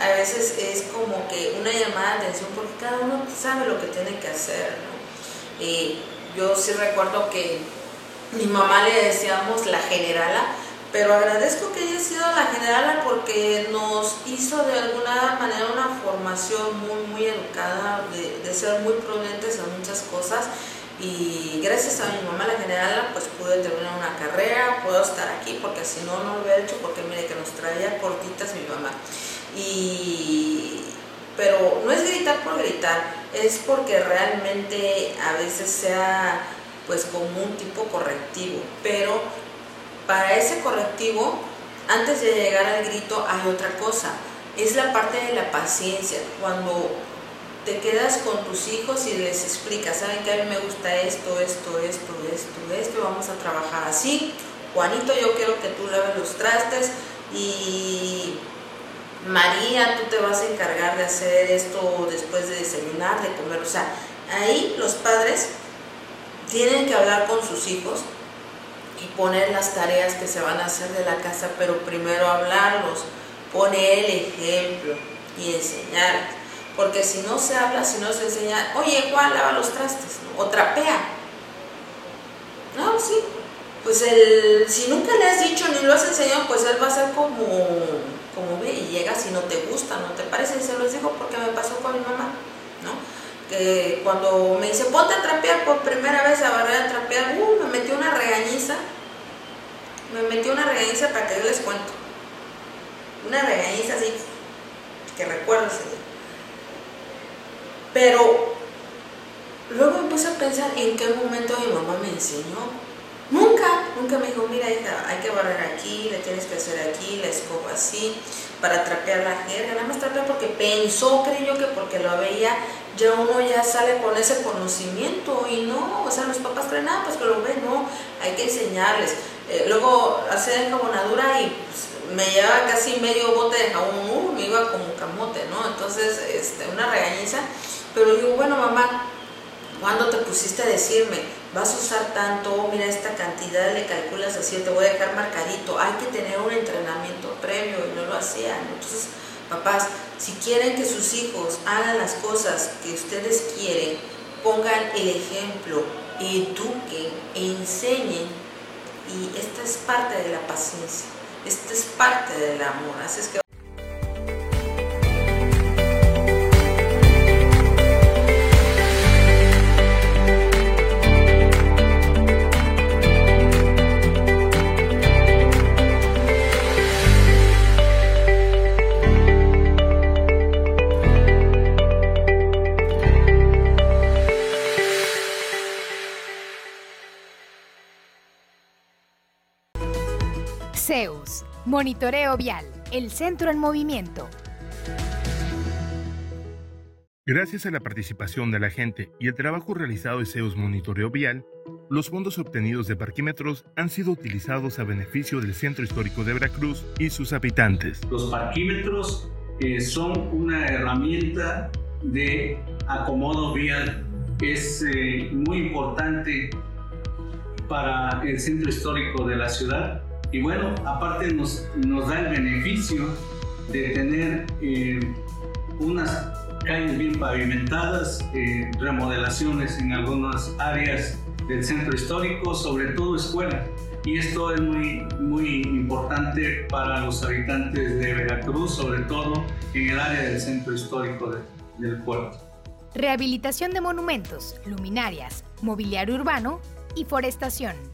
a veces es como que una llamada de atención porque cada uno sabe lo que tiene que hacer. ¿no? Y yo sí recuerdo que mi mamá le decíamos la generala, pero agradezco que haya sido la generala porque nos hizo de alguna manera una formación muy, muy educada, de ser muy prudentes en muchas cosas y gracias a mi mamá la general pues pude terminar una carrera, puedo estar aquí porque si no, no lo hubiera hecho porque mire que nos traía cortitas mi mamá. Y, pero no es gritar por gritar, es porque realmente a veces sea pues como un tipo correctivo, pero para ese correctivo, antes de llegar al grito hay otra cosa, es la parte de la paciencia, cuando te quedas con tus hijos y les explicas, saben que a mí me gusta esto, esto, esto, esto, esto, vamos a trabajar así. Juanito, yo quiero que tú laves los trastes y María, tú te vas a encargar de hacer esto después de desayunar, de comer. O sea, ahí los padres tienen que hablar con sus hijos y poner las tareas que se van a hacer de la casa, pero primero hablarlos, poner el ejemplo y enseñar. Porque si no se habla, si no se enseña, oye, Juan, lava los trastes, o trapea. No, sí. Pues el, si nunca le has dicho ni lo has enseñado, pues él va a ser como, como ve y llega si no te gusta, no te parece. Y se los digo porque me pasó con mi mamá, ¿no? Que cuando me dice, ponte a trapear por primera vez a barrer a trapear, uh, me metió una regañiza. Me metió una regañiza para que yo les cuento. Una regañiza así, que recuerdo ese día. Pero luego me puse a pensar en qué momento mi mamá me enseñó. Nunca, nunca me dijo, mira hija, hay que barrer aquí, le tienes que hacer aquí, la escoba así, para trapear la jerga. Nada más trapear porque pensó, creyó que porque lo veía, ya uno ya sale con ese conocimiento y no, o sea, los papás creen, ah, pues que lo ven, no, hay que enseñarles. Eh, luego hacer enjabonadura y pues, me llevaba casi medio bote de jabón, uh, me iba como camote, ¿no? Entonces, este, una regañiza pero digo, bueno, mamá, ¿cuándo te pusiste a decirme, vas a usar tanto, mira esta cantidad, le calculas así, te voy a dejar marcadito, hay que tener un entrenamiento previo y no lo hacían. Entonces, papás, si quieren que sus hijos hagan las cosas que ustedes quieren, pongan el ejemplo, eduquen, enseñen y esta es parte de la paciencia, esta es parte del amor. Así es que Monitoreo Vial, el centro en movimiento. Gracias a la participación de la gente y el trabajo realizado de CEUS Monitoreo Vial, los fondos obtenidos de parquímetros han sido utilizados a beneficio del Centro Histórico de Veracruz y sus habitantes. Los parquímetros eh, son una herramienta de acomodo vial. Es eh, muy importante para el centro histórico de la ciudad y bueno, aparte nos, nos da el beneficio de tener eh, unas calles bien pavimentadas, eh, remodelaciones en algunas áreas del centro histórico, sobre todo escuelas. Y esto es muy, muy importante para los habitantes de Veracruz, sobre todo en el área del centro histórico del puerto. Rehabilitación de monumentos, luminarias, mobiliario urbano y forestación.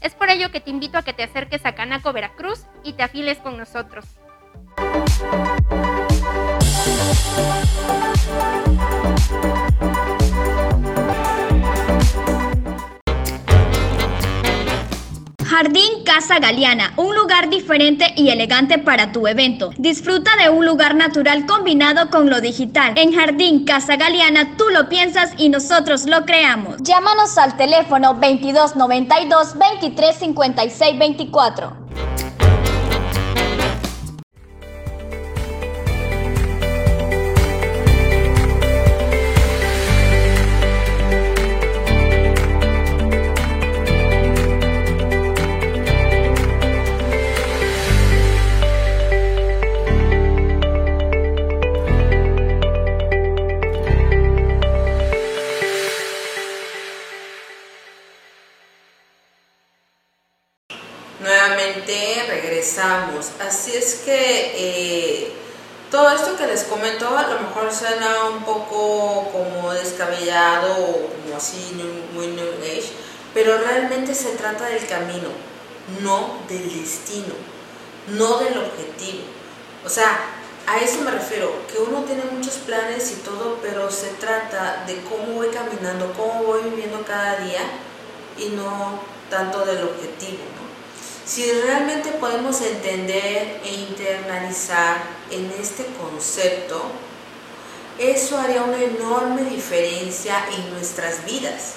Es por ello que te invito a que te acerques a Canaco Veracruz y te afiles con nosotros. Jardín Casa Galeana, un lugar diferente y elegante para tu evento. Disfruta de un lugar natural combinado con lo digital. En Jardín Casa Galeana tú lo piensas y nosotros lo creamos. Llámanos al teléfono 2292 2356 24. Comento a lo mejor suena un poco como descabellado o como así muy new age, pero realmente se trata del camino, no del destino, no del objetivo. O sea, a eso me refiero, que uno tiene muchos planes y todo, pero se trata de cómo voy caminando, cómo voy viviendo cada día y no tanto del objetivo. Si realmente podemos entender e internalizar en este concepto, eso haría una enorme diferencia en nuestras vidas.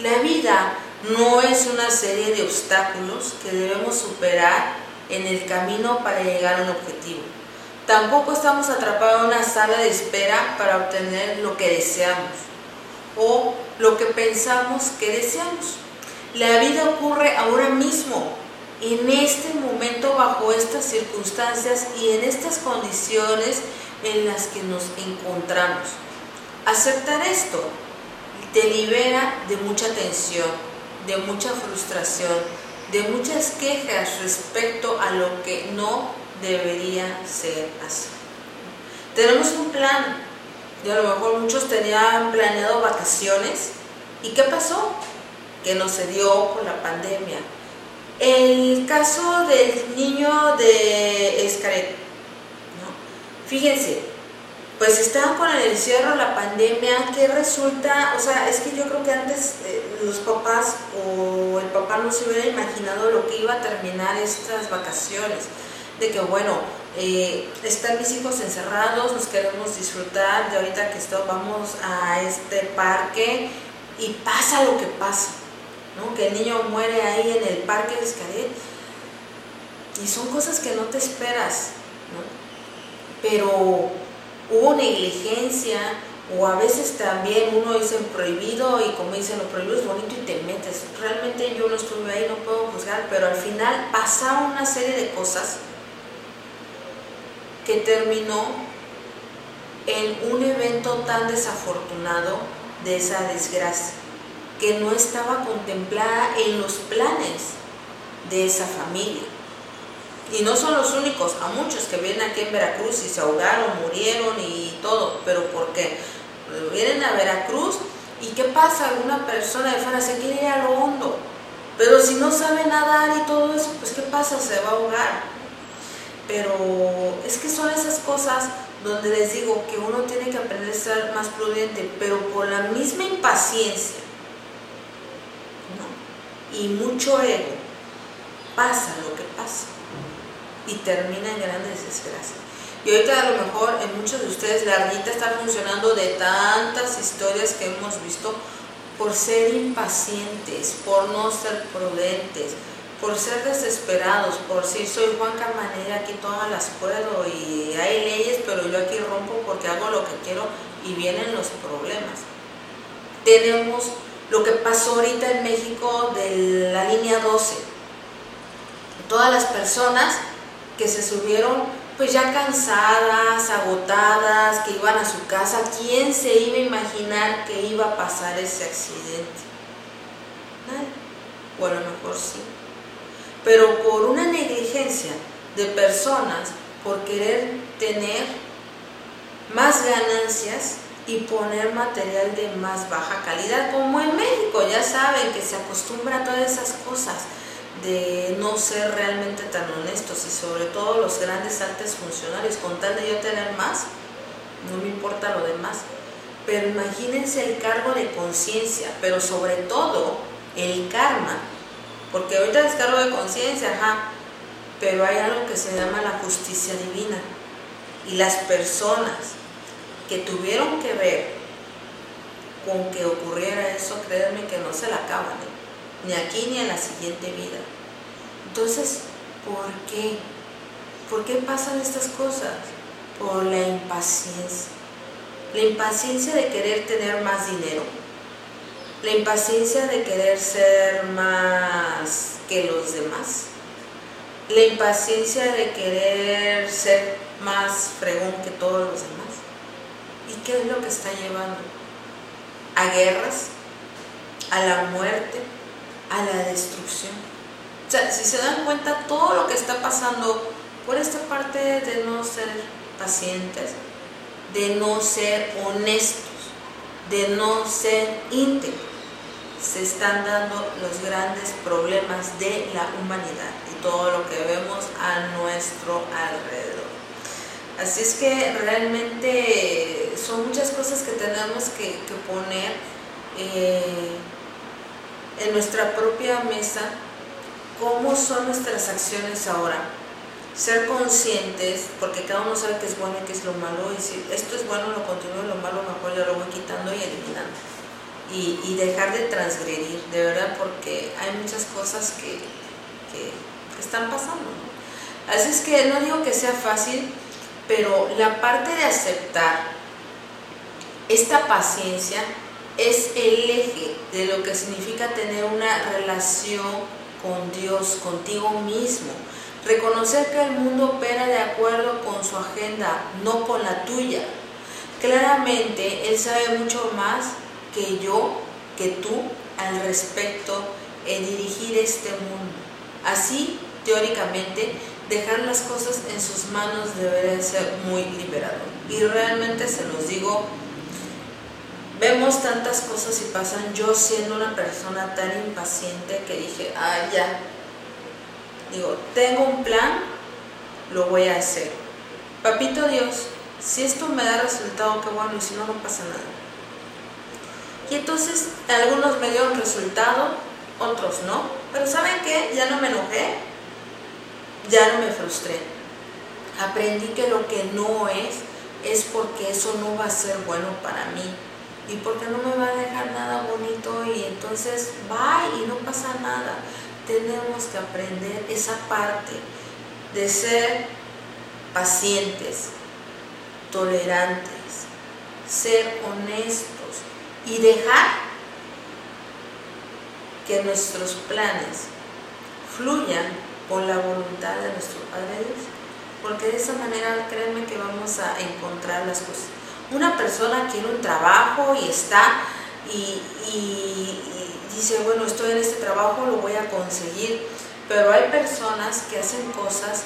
La vida no es una serie de obstáculos que debemos superar en el camino para llegar a un objetivo. Tampoco estamos atrapados en una sala de espera para obtener lo que deseamos o lo que pensamos que deseamos. La vida ocurre ahora mismo en este momento, bajo estas circunstancias y en estas condiciones en las que nos encontramos. Aceptar esto te libera de mucha tensión, de mucha frustración, de muchas quejas respecto a lo que no debería ser así. Tenemos un plan, y a lo mejor muchos tenían planeado vacaciones, ¿y qué pasó? Que no se dio por la pandemia, el caso del niño de Escaret, ¿no? fíjense, pues estaban con el encierro, la pandemia, que resulta, o sea, es que yo creo que antes eh, los papás o el papá no se hubiera imaginado lo que iba a terminar estas vacaciones, de que bueno, eh, están mis hijos encerrados, nos queremos disfrutar de ahorita que esto, vamos a este parque y pasa lo que pasa que el niño muere ahí en el parque de Escaret. Y son cosas que no te esperas, pero hubo negligencia o a veces también uno dice prohibido y como dicen lo prohibido es bonito y te metes. Realmente yo no estuve ahí, no puedo juzgar, pero al final pasaron una serie de cosas que terminó en un evento tan desafortunado de esa desgracia que no estaba contemplada en los planes de esa familia. Y no son los únicos, a muchos que vienen aquí en Veracruz y se ahogaron, murieron y todo, pero ¿por qué? Vienen a Veracruz y ¿qué pasa? Alguna persona de fuera se quiere ir a lo hondo, pero si no sabe nadar y todo eso, pues ¿qué pasa? Se va a ahogar. Pero es que son esas cosas donde les digo que uno tiene que aprender a ser más prudente, pero por la misma impaciencia y mucho ego, pasa lo que pasa y termina en grandes desgracias. Y ahorita a lo mejor en muchos de ustedes la ardita está funcionando de tantas historias que hemos visto por ser impacientes, por no ser prudentes, por ser desesperados, por si soy Juan Camanera, aquí todas las puedo y hay leyes, pero yo aquí rompo porque hago lo que quiero y vienen los problemas. Tenemos lo que pasó ahorita en México de la línea 12. Todas las personas que se subieron pues ya cansadas, agotadas, que iban a su casa, ¿quién se iba a imaginar que iba a pasar ese accidente? Nadie. O a lo mejor sí. Pero por una negligencia de personas, por querer tener más ganancias y poner material de más baja calidad, como en México, ya saben que se acostumbra a todas esas cosas de no ser realmente tan honestos y sobre todo los grandes altos funcionarios, con tal de yo tener más, no me importa lo demás. Pero imagínense el cargo de conciencia, pero sobre todo el karma, porque ahorita es cargo de conciencia, ajá, pero hay algo que se llama la justicia divina. Y las personas que tuvieron que ver con que ocurriera eso, créanme que no se la acaban. ¿eh? ni aquí ni en la siguiente vida. Entonces, ¿por qué? ¿Por qué pasan estas cosas? Por la impaciencia. La impaciencia de querer tener más dinero. La impaciencia de querer ser más que los demás. La impaciencia de querer ser más fregón que todos los demás. ¿Y qué es lo que está llevando? A guerras, a la muerte, a la destrucción. O sea, si se dan cuenta, todo lo que está pasando por esta parte de no ser pacientes, de no ser honestos, de no ser íntegros, se están dando los grandes problemas de la humanidad y todo lo que vemos a nuestro alrededor. Así es que realmente son muchas cosas que tenemos que, poner. Eh, en nuestra propia mesa cómo son nuestras acciones ahora. Ser conscientes, porque cada uno sabe qué es bueno y qué es lo malo, y si esto es bueno, lo continúo, lo malo, mejor ya lo voy quitando y eliminando. Y, dejar de transgredir, de verdad, porque hay muchas cosas que, están pasando. Así es que no digo que sea fácil, pero la parte de aceptar esta paciencia es el eje de lo que significa tener una relación con Dios, contigo mismo. Reconocer que el mundo opera de acuerdo con su agenda, no con la tuya. Claramente Él sabe mucho más que yo, que tú, al respecto en dirigir este mundo. Así, teóricamente, dejar las cosas en sus manos debería ser muy liberador. Y realmente se los digo vemos tantas cosas y pasan, yo siendo una persona tan impaciente que dije, ah, ya, digo, tengo un plan, lo voy a hacer. Papito Dios, si esto me da resultado, qué bueno, y si no, no pasa nada. Y entonces algunos me dieron resultado, otros no, pero ¿saben qué? Ya no me enojé, ya no me frustré. Aprendí que lo que no es, es porque eso no va a ser bueno para mí y porque no me va a dejar nada bonito y entonces va y no pasa nada. Tenemos que aprender esa parte de ser pacientes, tolerantes, ser honestos y dejar que nuestros planes fluyan con la voluntad de nuestro Padre Dios. Porque de esa manera créanme que vamos a encontrar las cosas una persona quiere un trabajo y está y, dice, bueno, estoy en este trabajo, lo voy a conseguir. Pero hay personas que hacen cosas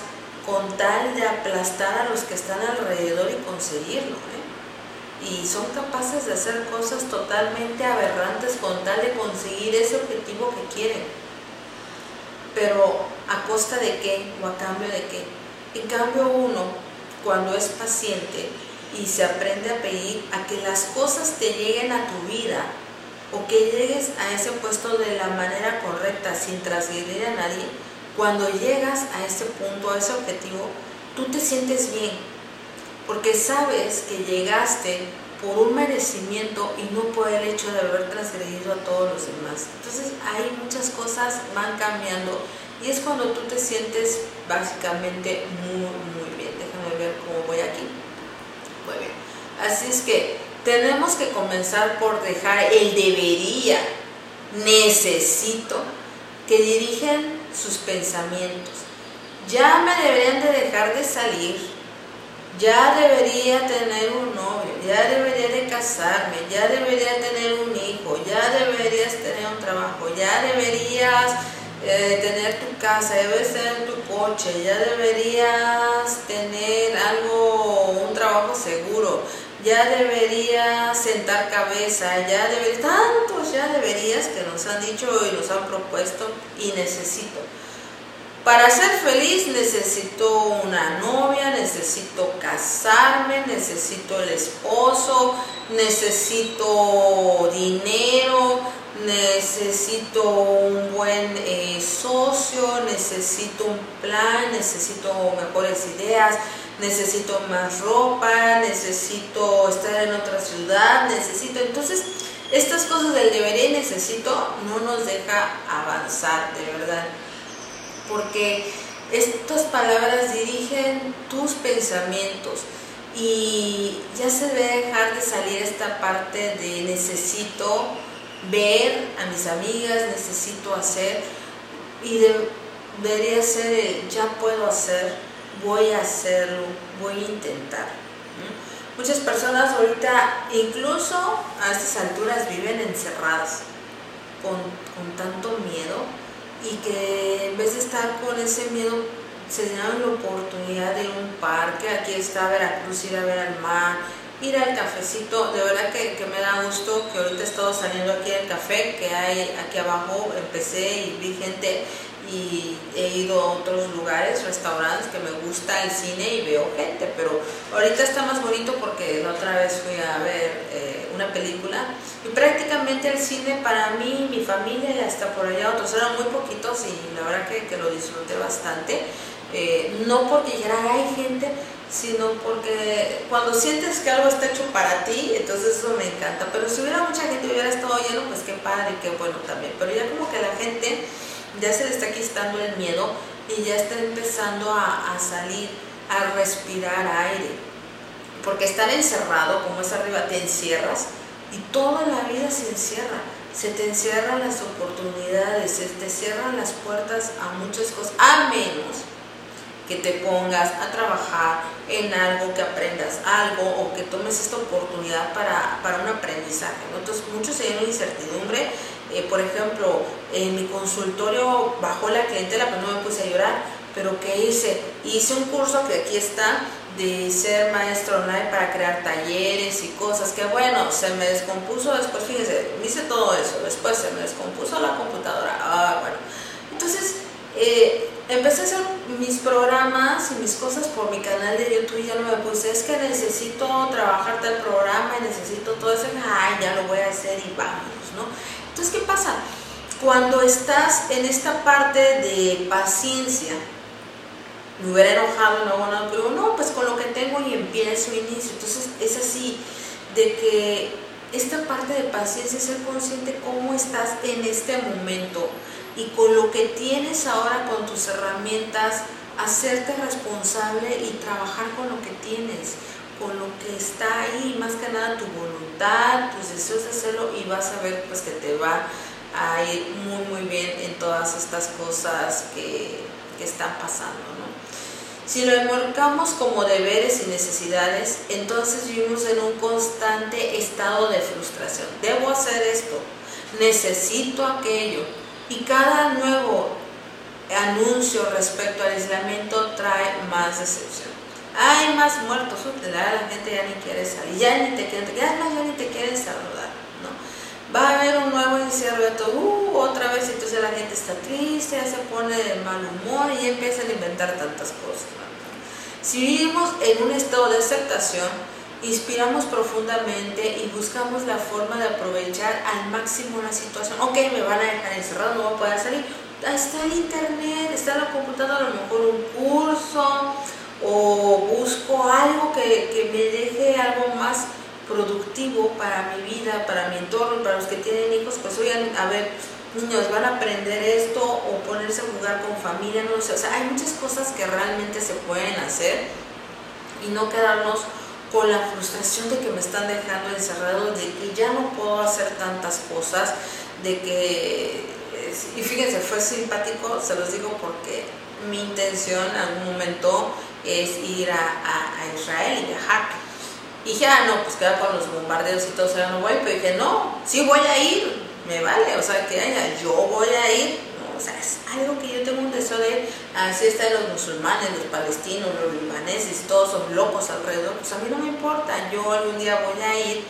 con tal de aplastar a los que están alrededor y conseguirlo. ¿eh? Y son capaces de hacer cosas totalmente aberrantes con tal de conseguir ese objetivo que quieren. Pero a costa de qué o a cambio de qué. En cambio uno, cuando es paciente, y se aprende a pedir a que las cosas te lleguen a tu vida o que llegues a ese puesto de la manera correcta sin transgredir a nadie, cuando llegas a ese punto, a ese objetivo, tú te sientes bien, porque sabes que llegaste por un merecimiento y no por el hecho de haber transgredido a todos los demás. Entonces hay muchas cosas van cambiando Y es cuando tú te sientes básicamente muy, muy bien. Déjame ver cómo voy aquí. Muy bien. Así es que tenemos que comenzar por dejar el debería, necesito, que dirigen sus pensamientos. Ya me deberían de dejar de salir, ya debería tener un novio, ya debería de casarme, ya debería tener un hijo, ya deberías tener un trabajo, ya deberías eh, tener tu casa, debes tener tu coche, ya deberías tener algo, un trabajo seguro, ya deberías sentar cabeza, ya deberías, tantos ya deberías que nos han dicho y nos han propuesto y necesito. Para ser feliz necesito una novia, necesito casarme, necesito el esposo, necesito dinero, necesito un buen eh, socio, necesito un plan, necesito mejores ideas, necesito más ropa, necesito estar en otra ciudad, necesito... Entonces, estas cosas del debería y necesito no nos deja avanzar, de verdad porque estas palabras dirigen tus pensamientos y ya se debe dejar de salir esta parte de necesito ver a mis amigas, necesito hacer y debería ser ya puedo hacer, voy a hacerlo, voy a intentar. Muchas personas ahorita, incluso a estas alturas, viven encerradas con, con tanto miedo y que en vez de estar con ese miedo se dan la oportunidad de un parque, aquí está Veracruz, ir a ver al mar, ir al cafecito, de verdad que, que me da gusto que ahorita he estado saliendo aquí al café que hay aquí abajo, empecé y vi gente y he ido a otros lugares, restaurantes que me gusta el cine y veo gente, pero ahorita está más bonito porque la otra vez fui a ver eh, una película y prácticamente el cine para mí, mi familia y hasta por allá otros eran muy poquitos y la verdad que, que lo disfruté bastante. Eh, no porque ya hay gente, sino porque cuando sientes que algo está hecho para ti, entonces eso me encanta. Pero si hubiera mucha gente hubiera estado lleno, pues qué padre, qué bueno también. Pero ya como que la gente ya se le está quitando el miedo y ya está empezando a, salir, a respirar aire. Porque estar encerrado, como es arriba, te encierras y toda la vida se encierra. Se te encierran las oportunidades, se te cierran las puertas a muchas cosas, a menos que te pongas a trabajar en algo, que aprendas algo o que tomes esta oportunidad para, para un aprendizaje. Entonces, muchos se incertidumbre eh, por ejemplo, en mi consultorio bajó la clientela, pero no me puse a llorar, pero ¿qué hice? Hice un curso que aquí está de ser maestro online para crear talleres y cosas, que bueno, se me descompuso después, fíjense, hice todo eso, después se me descompuso la computadora, ah, bueno. Entonces, eh, empecé a hacer mis programas y mis cosas por mi canal de YouTube y ya no me puse, es que necesito trabajar tal programa y necesito todo eso, ay, ya lo voy a hacer y vámonos, ¿no? Entonces, ¿qué pasa? Cuando estás en esta parte de paciencia, me hubiera enojado, no, no, pero no, pues con lo que tengo y empiezo, inicio. Entonces, es así, de que esta parte de paciencia es ser consciente cómo estás en este momento y con lo que tienes ahora, con tus herramientas, hacerte responsable y trabajar con lo que tienes con lo que está ahí, más que nada tu voluntad, tus deseos de hacerlo y vas a ver pues que te va a ir muy muy bien en todas estas cosas que, que están pasando. ¿no? Si lo enmarcamos como deberes y necesidades, entonces vivimos en un constante estado de frustración. Debo hacer esto, necesito aquello. Y cada nuevo anuncio respecto al aislamiento trae más decepción hay más muertos, la gente ya ni quiere salir, ya ni te quieren, ya, ni te quieren saludar, ¿no? Va a haber un nuevo encierro de todo, uh, otra vez, entonces la gente está triste, ya se pone de mal humor y empiezan a inventar tantas cosas. Si vivimos en un estado de aceptación, inspiramos profundamente y buscamos la forma de aprovechar al máximo la situación. Ok, me van a dejar encerrado, no voy a poder salir. Está el internet, está la computadora, a lo mejor un curso, o busco algo que, me deje algo más productivo para mi vida, para mi entorno, para los que tienen hijos, pues oigan, a ver, niños van a aprender esto o ponerse a jugar con familia, no sé, o sea, hay muchas cosas que realmente se pueden hacer y no quedarnos con la frustración de que me están dejando encerrado, de que ya no puedo hacer tantas cosas, de que, y fíjense, fue simpático, se los digo porque mi intención en algún momento es ir a, Israel y viajar. Y dije, ah, no, pues queda con los bombardeos y todo, o sea, no voy, pero dije, no, sí voy a ir, me vale, o sea, que haya, yo voy a ir, o sea, es algo que yo tengo un deseo de, así están los musulmanes, los palestinos, los libaneses, todos son locos alrededor, pues a mí no me importa, yo algún día voy a ir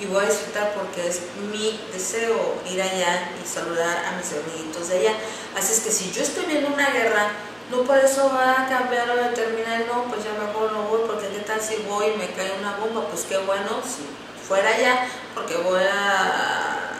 y voy a disfrutar porque es mi deseo ir allá y saludar a mis amiguitos de allá. Así es que si yo estoy viendo una guerra, no por eso va a cambiar o determinar, no, pues ya mejor no voy, porque qué tal si voy y me cae una bomba, pues qué bueno si fuera allá, porque voy a,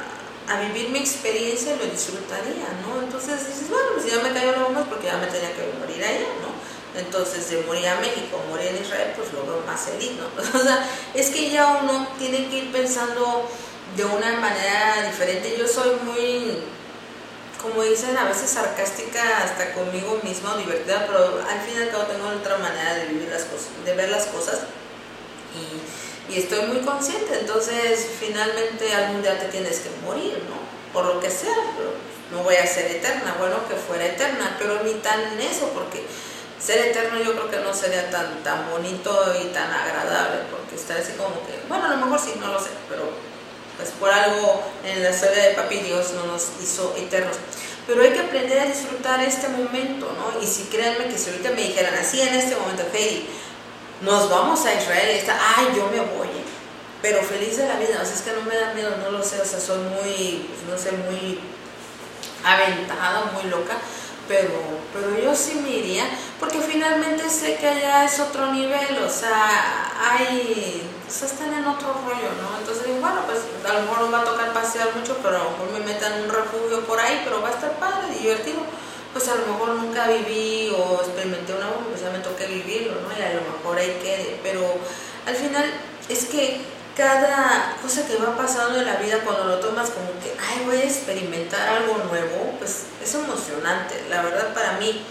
a vivir mi experiencia y lo disfrutaría, ¿no? Entonces dices, bueno, pues ya me cayó la bomba porque ya me tenía que morir allá, ¿no? Entonces, de morir a México, morir en Israel, pues lo veo más feliz, ¿no? O sea, es que ya uno tiene que ir pensando de una manera diferente. Yo soy muy como dicen, a veces sarcástica hasta conmigo mismo, divertida, pero al fin y al cabo tengo otra manera de vivir las cosas, de ver las cosas y, estoy muy consciente, entonces finalmente algún día te tienes que morir, ¿no? Por lo que sea, pero no voy a ser eterna, bueno que fuera eterna, pero ni tan eso, porque ser eterno yo creo que no sería tan, tan bonito y tan agradable, porque estar así como que, bueno, a lo mejor sí, no lo sé, pero pues por algo en la historia de Papi Dios no nos hizo eternos. Pero hay que aprender a disfrutar este momento, ¿no? Y si créanme que si ahorita me dijeran así en este momento, hey, nos vamos a Israel, y está, ay, yo me voy, pero feliz de la vida, o sea, es que no me da miedo, no lo sé, o sea, soy muy, pues, no sé, muy aventada, muy loca, pero, pero yo sí me iría, porque finalmente sé que allá es otro nivel, o sea, hay, o sea, están en otro rollo, ¿no? Entonces digo, bueno, pues a lo mejor no va a tocar pasear mucho, pero a lo mejor me metan un refugio por ahí, pero va a estar padre, divertido. Pues a lo mejor nunca viví o experimenté una bomba, pues ya me toqué vivirlo, ¿no? Y a lo mejor ahí quede, pero al final es que cada cosa que va pasando en la vida cuando lo tomas como que, ay, voy a experimentar algo nuevo, pues es emocionante. La verdad para mí,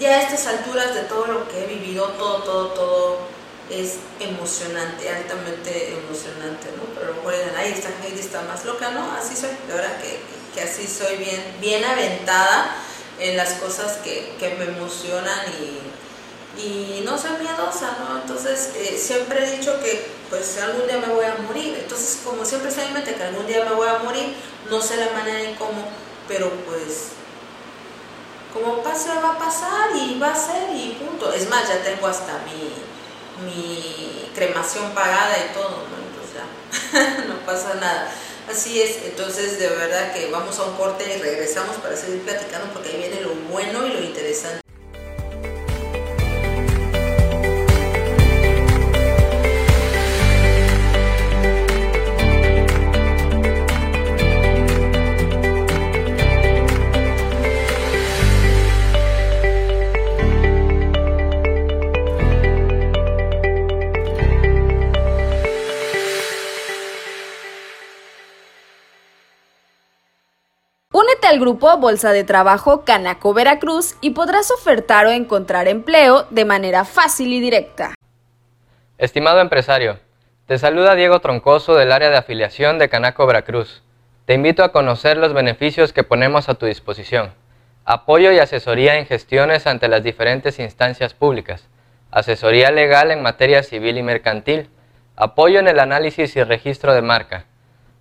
ya a estas alturas de todo lo que he vivido, todo, todo, todo es emocionante, altamente emocionante, ¿no? Pero digan, ay, esta Heidi está más loca, ¿no? Así soy, de verdad que, que, así soy bien, bien aventada en las cosas que, que me emocionan y y no soy miedosa, ¿no? Entonces eh, siempre he dicho que pues algún día me voy a morir, entonces como siempre estoy en mente que algún día me voy a morir, no sé la manera en cómo, pero pues como pase va a pasar y va a ser y punto. Es más, ya tengo hasta mi, mi cremación pagada y todo, ¿no? Entonces ya no pasa nada. Así es, entonces de verdad que vamos a un corte y regresamos para seguir platicando porque ahí viene lo bueno y lo interesante. Al grupo Bolsa de Trabajo Canaco Veracruz y podrás ofertar o encontrar empleo de manera fácil y directa. Estimado empresario, te saluda Diego Troncoso del área de afiliación de Canaco Veracruz. Te invito a conocer los beneficios que ponemos a tu disposición. Apoyo y asesoría en gestiones ante las diferentes instancias públicas. Asesoría legal en materia civil y mercantil. Apoyo en el análisis y registro de marca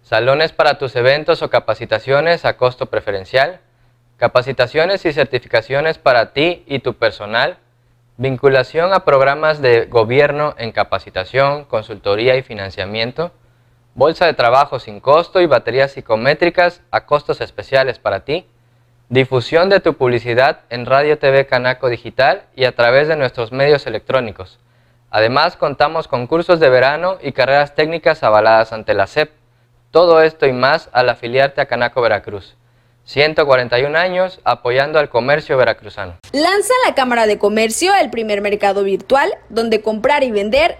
Salones para tus eventos o capacitaciones a costo preferencial. Capacitaciones y certificaciones para ti y tu personal. Vinculación a programas de gobierno en capacitación, consultoría y financiamiento. Bolsa de trabajo sin costo y baterías psicométricas a costos especiales para ti. Difusión de tu publicidad en Radio TV Canaco Digital y a través de nuestros medios electrónicos. Además, contamos con cursos de verano y carreras técnicas avaladas ante la SEP. Todo esto y más al afiliarte a Canaco Veracruz. 141 años apoyando al comercio veracruzano. Lanza la Cámara de Comercio el primer mercado virtual donde comprar y vender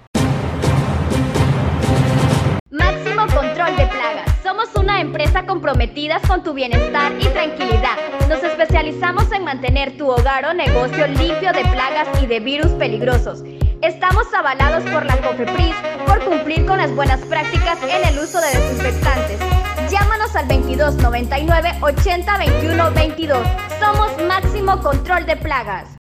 Empresa comprometida con tu bienestar y tranquilidad. Nos especializamos en mantener tu hogar o negocio limpio de plagas y de virus peligrosos. Estamos avalados por la COFEPRIS por cumplir con las buenas prácticas en el uso de desinfectantes. Llámanos al 2299 80 21 22. Somos Máximo Control de Plagas.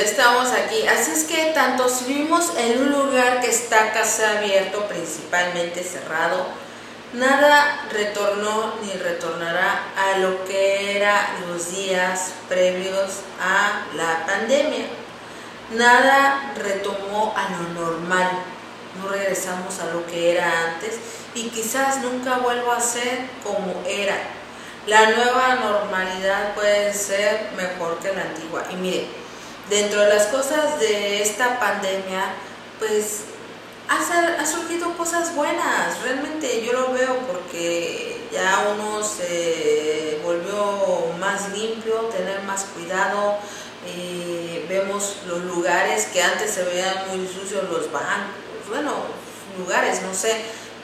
Ya estamos aquí. Así es que tanto si vivimos en un lugar que está casi abierto, principalmente cerrado, nada retornó ni retornará a lo que era los días previos a la pandemia. Nada retomó a lo normal. No regresamos a lo que era antes y quizás nunca vuelva a ser como era. La nueva normalidad puede ser mejor que la antigua. Y mire, dentro de las cosas de esta pandemia, pues ha, surgido cosas buenas, realmente yo lo veo porque ya uno se volvió más limpio, tener más cuidado, vemos los lugares que antes se veían muy sucios, los bancos, bueno, lugares, no sé,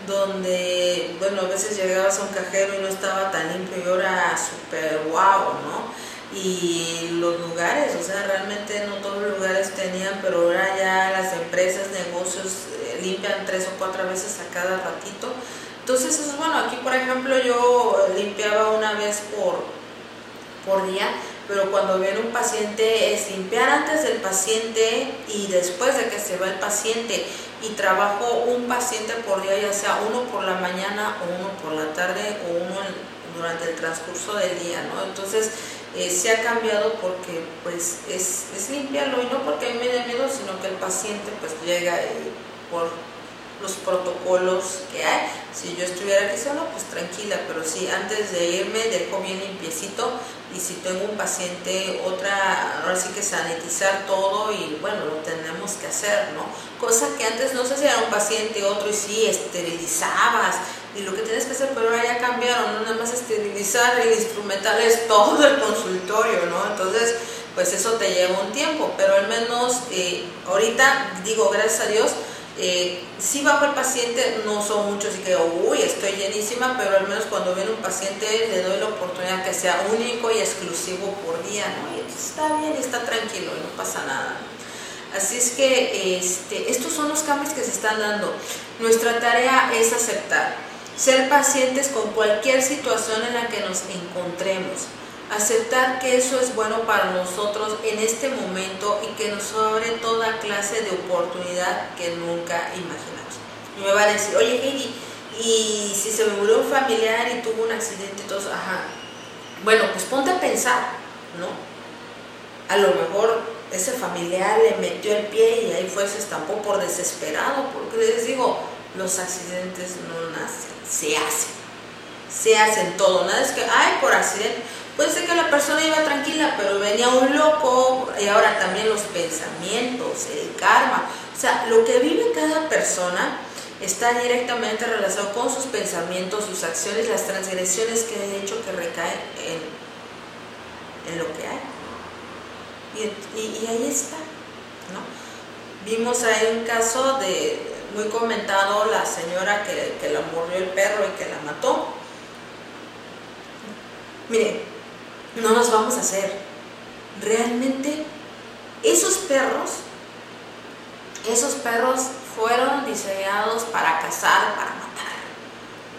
donde, bueno, a veces llegabas a un cajero y no estaba tan limpio y ahora súper guau, ¿no? Y los lugares, o sea, realmente no todos los lugares tenían, pero ahora ya las empresas, negocios eh, limpian tres o cuatro veces a cada ratito. Entonces, es bueno, aquí por ejemplo yo limpiaba una vez por, por día, pero cuando viene un paciente es limpiar antes del paciente y después de que se va el paciente y trabajo un paciente por día, ya sea uno por la mañana o uno por la tarde o uno durante el transcurso del día, ¿no? Entonces, eh, se ha cambiado porque pues es, es limpiarlo y no porque a mí me dé miedo, sino que el paciente pues llega y por los protocolos que hay. Si yo estuviera aquí sola, pues tranquila, pero sí, antes de irme dejo bien limpiecito y si tengo un paciente, otra, ahora sí que sanitizar todo y bueno, lo tenemos que hacer, ¿no? Cosa que antes no sé si era un paciente, otro y sí, esterilizabas y lo que tienes que hacer, pero ahora ya cambiaron, no nada más esterilizar, instrumental es todo el consultorio, ¿no? Entonces, pues eso te lleva un tiempo, pero al menos eh, ahorita, digo, gracias a Dios, eh, sí bajo el paciente, no son muchos y que, uy, estoy llenísima, pero al menos cuando viene un paciente le doy la oportunidad que sea único y exclusivo por día, ¿no? Y está bien está tranquilo no pasa nada. Así es que este, estos son los cambios que se están dando. Nuestra tarea es aceptar, ser pacientes con cualquier situación en la que nos encontremos, aceptar que eso es bueno para nosotros en este momento y que nos abre toda clase de oportunidad que nunca imaginamos. Y me va a decir, oye Heidi, y si se me murió un familiar y tuvo un accidente eso, ajá. Bueno, pues ponte a pensar, ¿no? A lo mejor ese familiar le metió el pie y ahí fue, se estampó por desesperado, porque les digo, los accidentes no nacen, se hacen, se hacen todo, nada es que, ay, por accidente, puede ser que la persona iba tranquila, pero venía un loco, y ahora también los pensamientos, el karma, o sea, lo que vive cada persona está directamente relacionado con sus pensamientos, sus acciones, las transgresiones que he hecho que recaen en, en lo que hay. Y, ahí está, ¿no? Vimos ahí un caso de, muy comentado, la señora que, que la mordió el perro y que la mató. Mire, no nos vamos a hacer. Realmente, esos perros, esos perros fueron diseñados para cazar, para matar.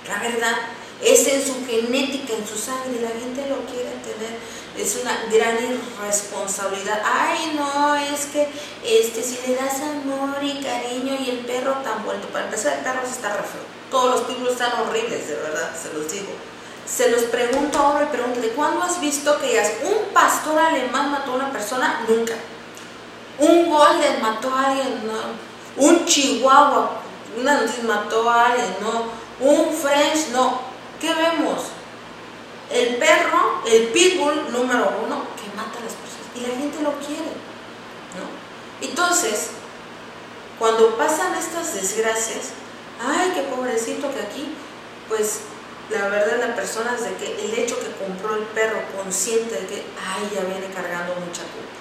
La verdad. es en su genética, en su sangre, la gente lo quiere tener, es una gran irresponsabilidad. Ay, no, es que este, si le das amor y cariño y el perro tan vuelto, para empezar el perro está re. Todos los pitbulls están horribles, de verdad, se los digo. Se los pregunto ahora y pregunto, ¿de cuándo has visto que un pastor alemán mató a una persona? Nunca. Un golden mató a alguien, no. Un chihuahua, una noticia mató a alguien, no. Un french, no ¿Qué vemos? El perro, el pitbull número uno, que mata a las personas. Y la gente lo quiere. ¿no? Entonces, cuando pasan estas desgracias, ay, qué pobrecito que aquí, pues la verdad la persona es de que el hecho que compró el perro consciente de que, ay, ya viene cargando mucha culpa.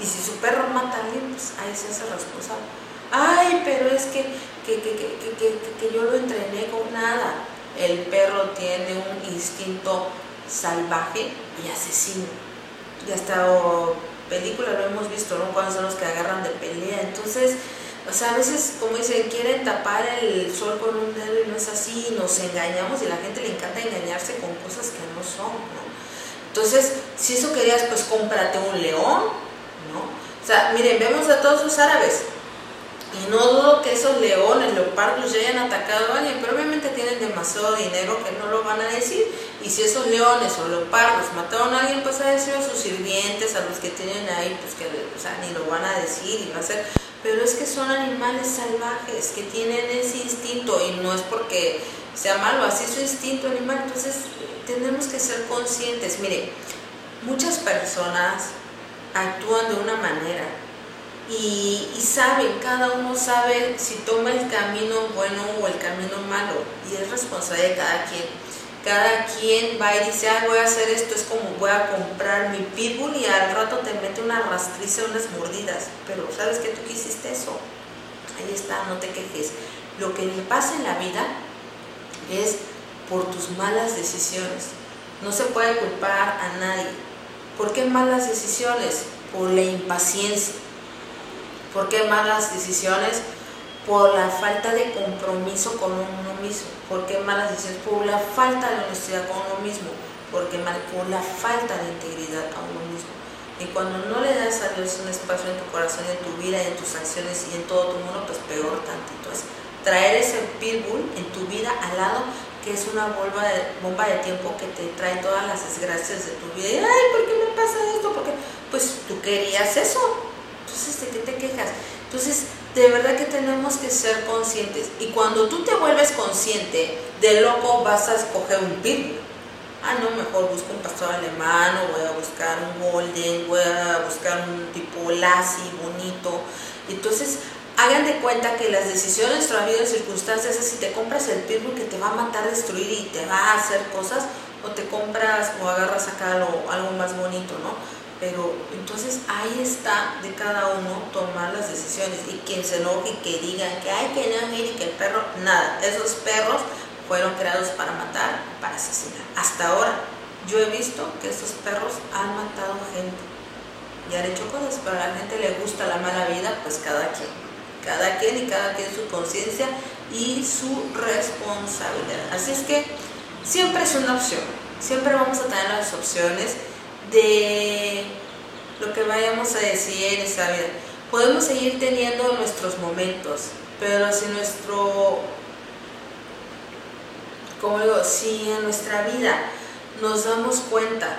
Y si su perro mata a alguien, pues ahí se hace responsable. Ay, pero es que, que, que, que, que yo lo entrené con nada el perro tiene un instinto salvaje y asesino. Y hasta películas lo hemos visto, ¿no? Cuando son los que agarran de pelea. Entonces, o sea, a veces, como dicen, quieren tapar el sol con un dedo y no es así, nos engañamos y a la gente le encanta engañarse con cosas que no son, ¿no? Entonces, si eso querías, pues cómprate un león, ¿no? O sea, miren, vemos a todos los árabes, y no dudo que esos leones, leopardos ya hayan atacado a alguien, pero obviamente tienen demasiado dinero que no lo van a decir. Y si esos leones o leopardos mataron a alguien, pues a decir a sus sirvientes, a los que tienen ahí, pues que ni lo van a decir y va a ser. Pero es que son animales salvajes que tienen ese instinto y no es porque sea malo, así es su instinto animal. Entonces tenemos que ser conscientes. Mire, muchas personas actúan de una manera y, saben, cada uno sabe si toma el camino bueno o el camino malo y es responsabilidad de cada quien. Cada quien va y dice, ah, voy a hacer esto, es como voy a comprar mi pitbull y al rato te mete una rastriza, unas mordidas, pero sabes que tú quisiste eso. Ahí está, no te quejes. Lo que le pasa en la vida es por tus malas decisiones. No se puede culpar a nadie. ¿Por qué malas decisiones? Por la impaciencia ¿Por qué malas decisiones? Por la falta de compromiso con uno mismo. ¿Por qué malas decisiones? Por la falta de honestidad con uno mismo. Porque mal, por la falta de integridad a uno mismo. Y cuando no le das a Dios un espacio en tu corazón, en tu vida, en tus acciones y en todo tu mundo, pues peor tantito es. Traer ese pitbull en tu vida al lado, que es una bomba de, bomba de tiempo que te trae todas las desgracias de tu vida. Y, ay, ¿por qué me pasa esto? Porque, pues tú querías eso entonces, ¿de qué te quejas? Entonces, de verdad que tenemos que ser conscientes. Y cuando tú te vuelves consciente de loco, vas a escoger un pitbull. Ah, no, mejor busco un pastor alemán o voy a buscar un golden, voy a buscar un tipo lassie bonito. Entonces, hagan de cuenta que las decisiones de vida y circunstancias es si te compras el pitbull que te va a matar, destruir y te va a hacer cosas, o te compras o agarras acá algo, algo más bonito, ¿no? Pero entonces ahí está de cada uno tomar las decisiones y quien se enoje y que digan que hay que no y que el perro, nada, esos perros fueron creados para matar, para asesinar. Hasta ahora yo he visto que estos perros han matado gente y han hecho cosas, pero a la gente le gusta la mala vida, pues cada quien, cada quien y cada quien su conciencia y su responsabilidad. Así es que siempre es una opción, siempre vamos a tener las opciones de lo que vayamos a decir en esa vida. Podemos seguir teniendo nuestros momentos, pero si nuestro, como digo, si en nuestra vida nos damos cuenta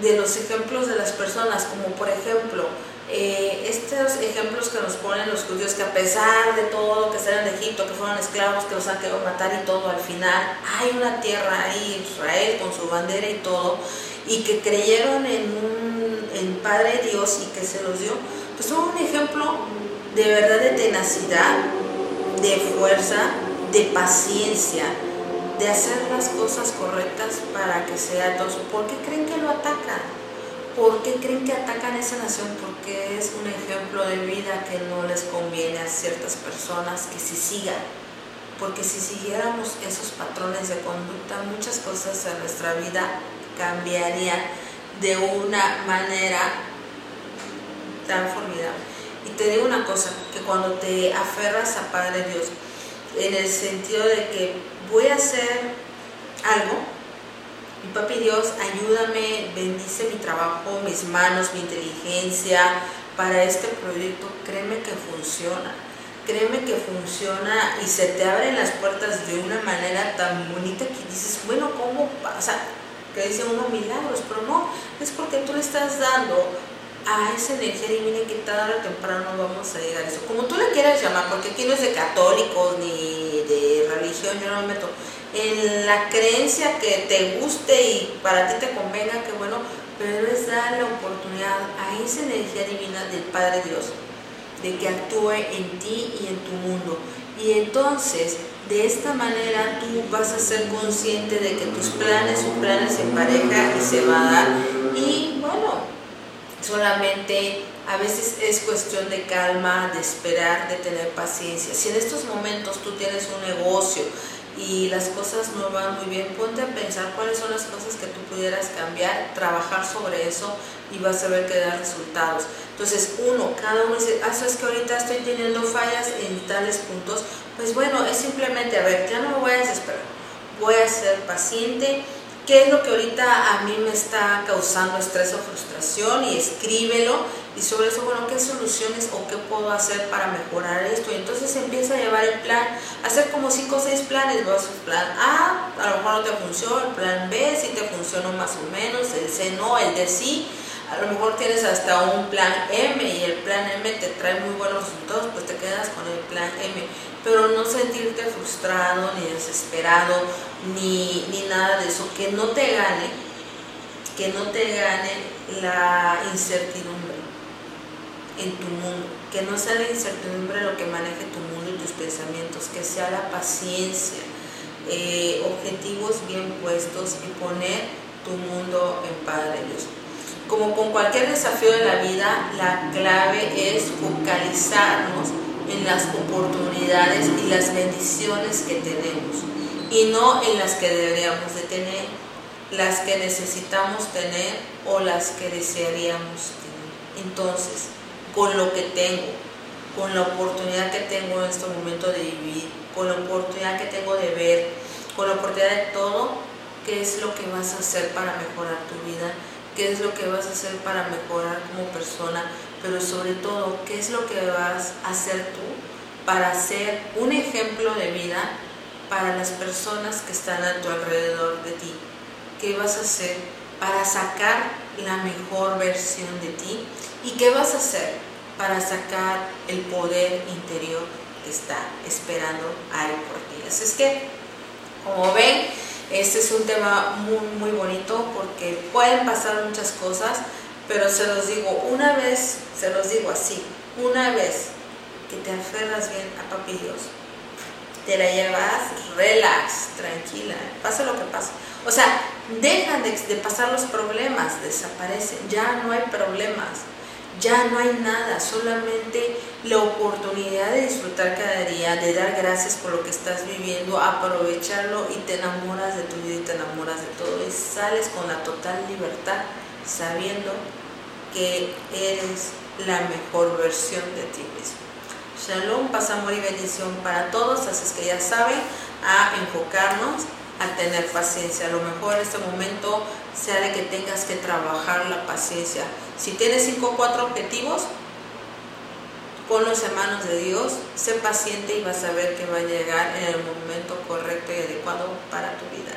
de los ejemplos de las personas, como por ejemplo, eh, estos ejemplos que nos ponen los judíos, que a pesar de todo, que salen de Egipto, que fueron esclavos, que los han querido matar y todo, al final hay una tierra ahí, Israel, con su bandera y todo, y que creyeron en un en Padre Dios y que se los dio, pues son un ejemplo de verdad de tenacidad, de fuerza, de paciencia, de hacer las cosas correctas para que sea todo. ¿Por qué creen que lo atacan? ¿Por qué creen que atacan esa nación? Porque es un ejemplo de vida que no les conviene a ciertas personas que se sigan. Porque si siguiéramos esos patrones de conducta, muchas cosas en nuestra vida cambiaría de una manera tan formidable. Y te digo una cosa, que cuando te aferras a Padre Dios, en el sentido de que voy a hacer algo, mi papi Dios, ayúdame, bendice mi trabajo, mis manos, mi inteligencia para este proyecto, créeme que funciona. Créeme que funciona y se te abren las puertas de una manera tan bonita que dices, bueno, ¿cómo pasa? Que dice uno milagros, pero no, es porque tú le estás dando a esa energía divina que tarde o temprano vamos a llegar a eso. Como tú le quieras llamar, porque aquí no es de católicos ni de religión, yo no me meto. En la creencia que te guste y para ti te convenga, que bueno, pero es dar la oportunidad a esa energía divina del Padre Dios de que actúe en ti y en tu mundo. Y entonces, de esta manera tú vas a ser consciente de que tus planes son planes en pareja y se va a dar. Y bueno, solamente a veces es cuestión de calma, de esperar, de tener paciencia. Si en estos momentos tú tienes un negocio y las cosas no van muy bien, ponte a pensar cuáles son las cosas que tú pudieras cambiar, trabajar sobre eso y vas a ver que da resultados. Entonces, uno, cada uno dice, ah, es que ahorita estoy teniendo fallas en tales puntos. Pues bueno, es simplemente, a ver, ya no me voy a desesperar, voy a ser paciente qué es lo que ahorita a mí me está causando estrés o frustración y escríbelo y sobre eso, bueno, qué soluciones o qué puedo hacer para mejorar esto. Y entonces empieza a llevar el plan, hacer como 5 o 6 planes, vas a plan A, a lo mejor no te funciona, el plan B si te funcionó más o menos, el C no, el D sí. A lo mejor tienes hasta un plan M y el plan M te trae muy buenos resultados, pues te quedas con el plan M pero no sentirte frustrado, ni desesperado, ni, ni nada de eso, que no te gane, que no te gane la incertidumbre en tu mundo, que no sea la incertidumbre lo que maneje tu mundo y tus pensamientos, que sea la paciencia, eh, objetivos bien puestos y poner tu mundo en Padre Dios. Como con cualquier desafío de la vida, la clave es focalizarnos en las oportunidades y las bendiciones que tenemos y no en las que deberíamos de tener, las que necesitamos tener o las que desearíamos tener. Entonces, con lo que tengo, con la oportunidad que tengo en este momento de vivir, con la oportunidad que tengo de ver, con la oportunidad de todo, ¿qué es lo que vas a hacer para mejorar tu vida? ¿Qué es lo que vas a hacer para mejorar como persona? pero sobre todo, ¿qué es lo que vas a hacer tú para ser un ejemplo de vida para las personas que están a tu alrededor de ti? ¿Qué vas a hacer para sacar la mejor versión de ti? ¿Y qué vas a hacer para sacar el poder interior que está esperando ahí por ti? Así es que, como ven, este es un tema muy, muy bonito porque pueden pasar muchas cosas, pero se los digo, una vez, se los digo así, una vez que te aferras bien a papi Dios, te la llevas relax, tranquila, pasa lo que pase. O sea, dejan de, de pasar los problemas, desaparecen, ya no hay problemas, ya no hay nada, solamente la oportunidad de disfrutar cada día, de dar gracias por lo que estás viviendo, aprovecharlo y te enamoras de tu vida y te enamoras de todo y sales con la total libertad sabiendo que eres la mejor versión de ti mismo. Shalom, paz, amor y bendición para todos, así es que ya saben, a enfocarnos, a tener paciencia. A lo mejor en este momento sea de que tengas que trabajar la paciencia. Si tienes cinco o cuatro objetivos, ponlos en manos de Dios, sé paciente y vas a ver que va a llegar en el momento correcto y adecuado para tu vida.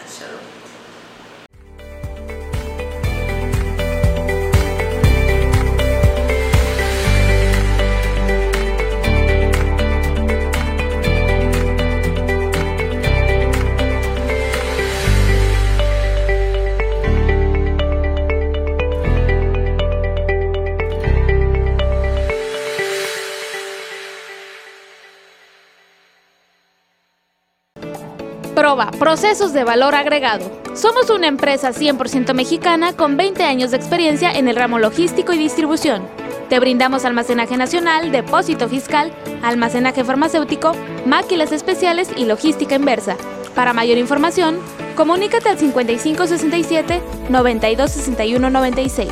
Proba, procesos de valor agregado. Somos una empresa 100% mexicana con 20 años de experiencia en el ramo logístico y distribución. Te brindamos almacenaje nacional, depósito fiscal, almacenaje farmacéutico, máquinas especiales y logística inversa. Para mayor información, comunícate al 5567 926196.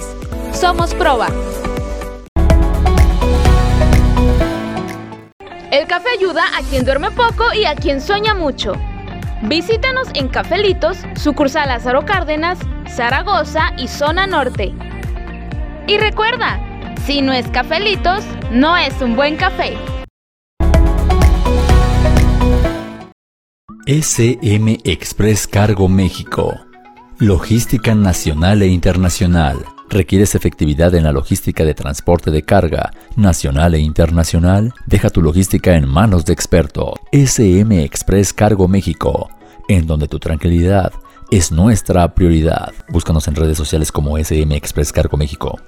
Somos Proba. El café ayuda a quien duerme poco y a quien sueña mucho. Visítanos en Cafelitos, sucursal Lázaro Cárdenas, Zaragoza y Zona Norte. Y recuerda, si no es Cafelitos, no es un buen café. SM Express Cargo México. Logística nacional e internacional. ¿Requieres efectividad en la logística de transporte de carga nacional e internacional? Deja tu logística en manos de experto. SM Express Cargo México, en donde tu tranquilidad es nuestra prioridad. Búscanos en redes sociales como SM Express Cargo México.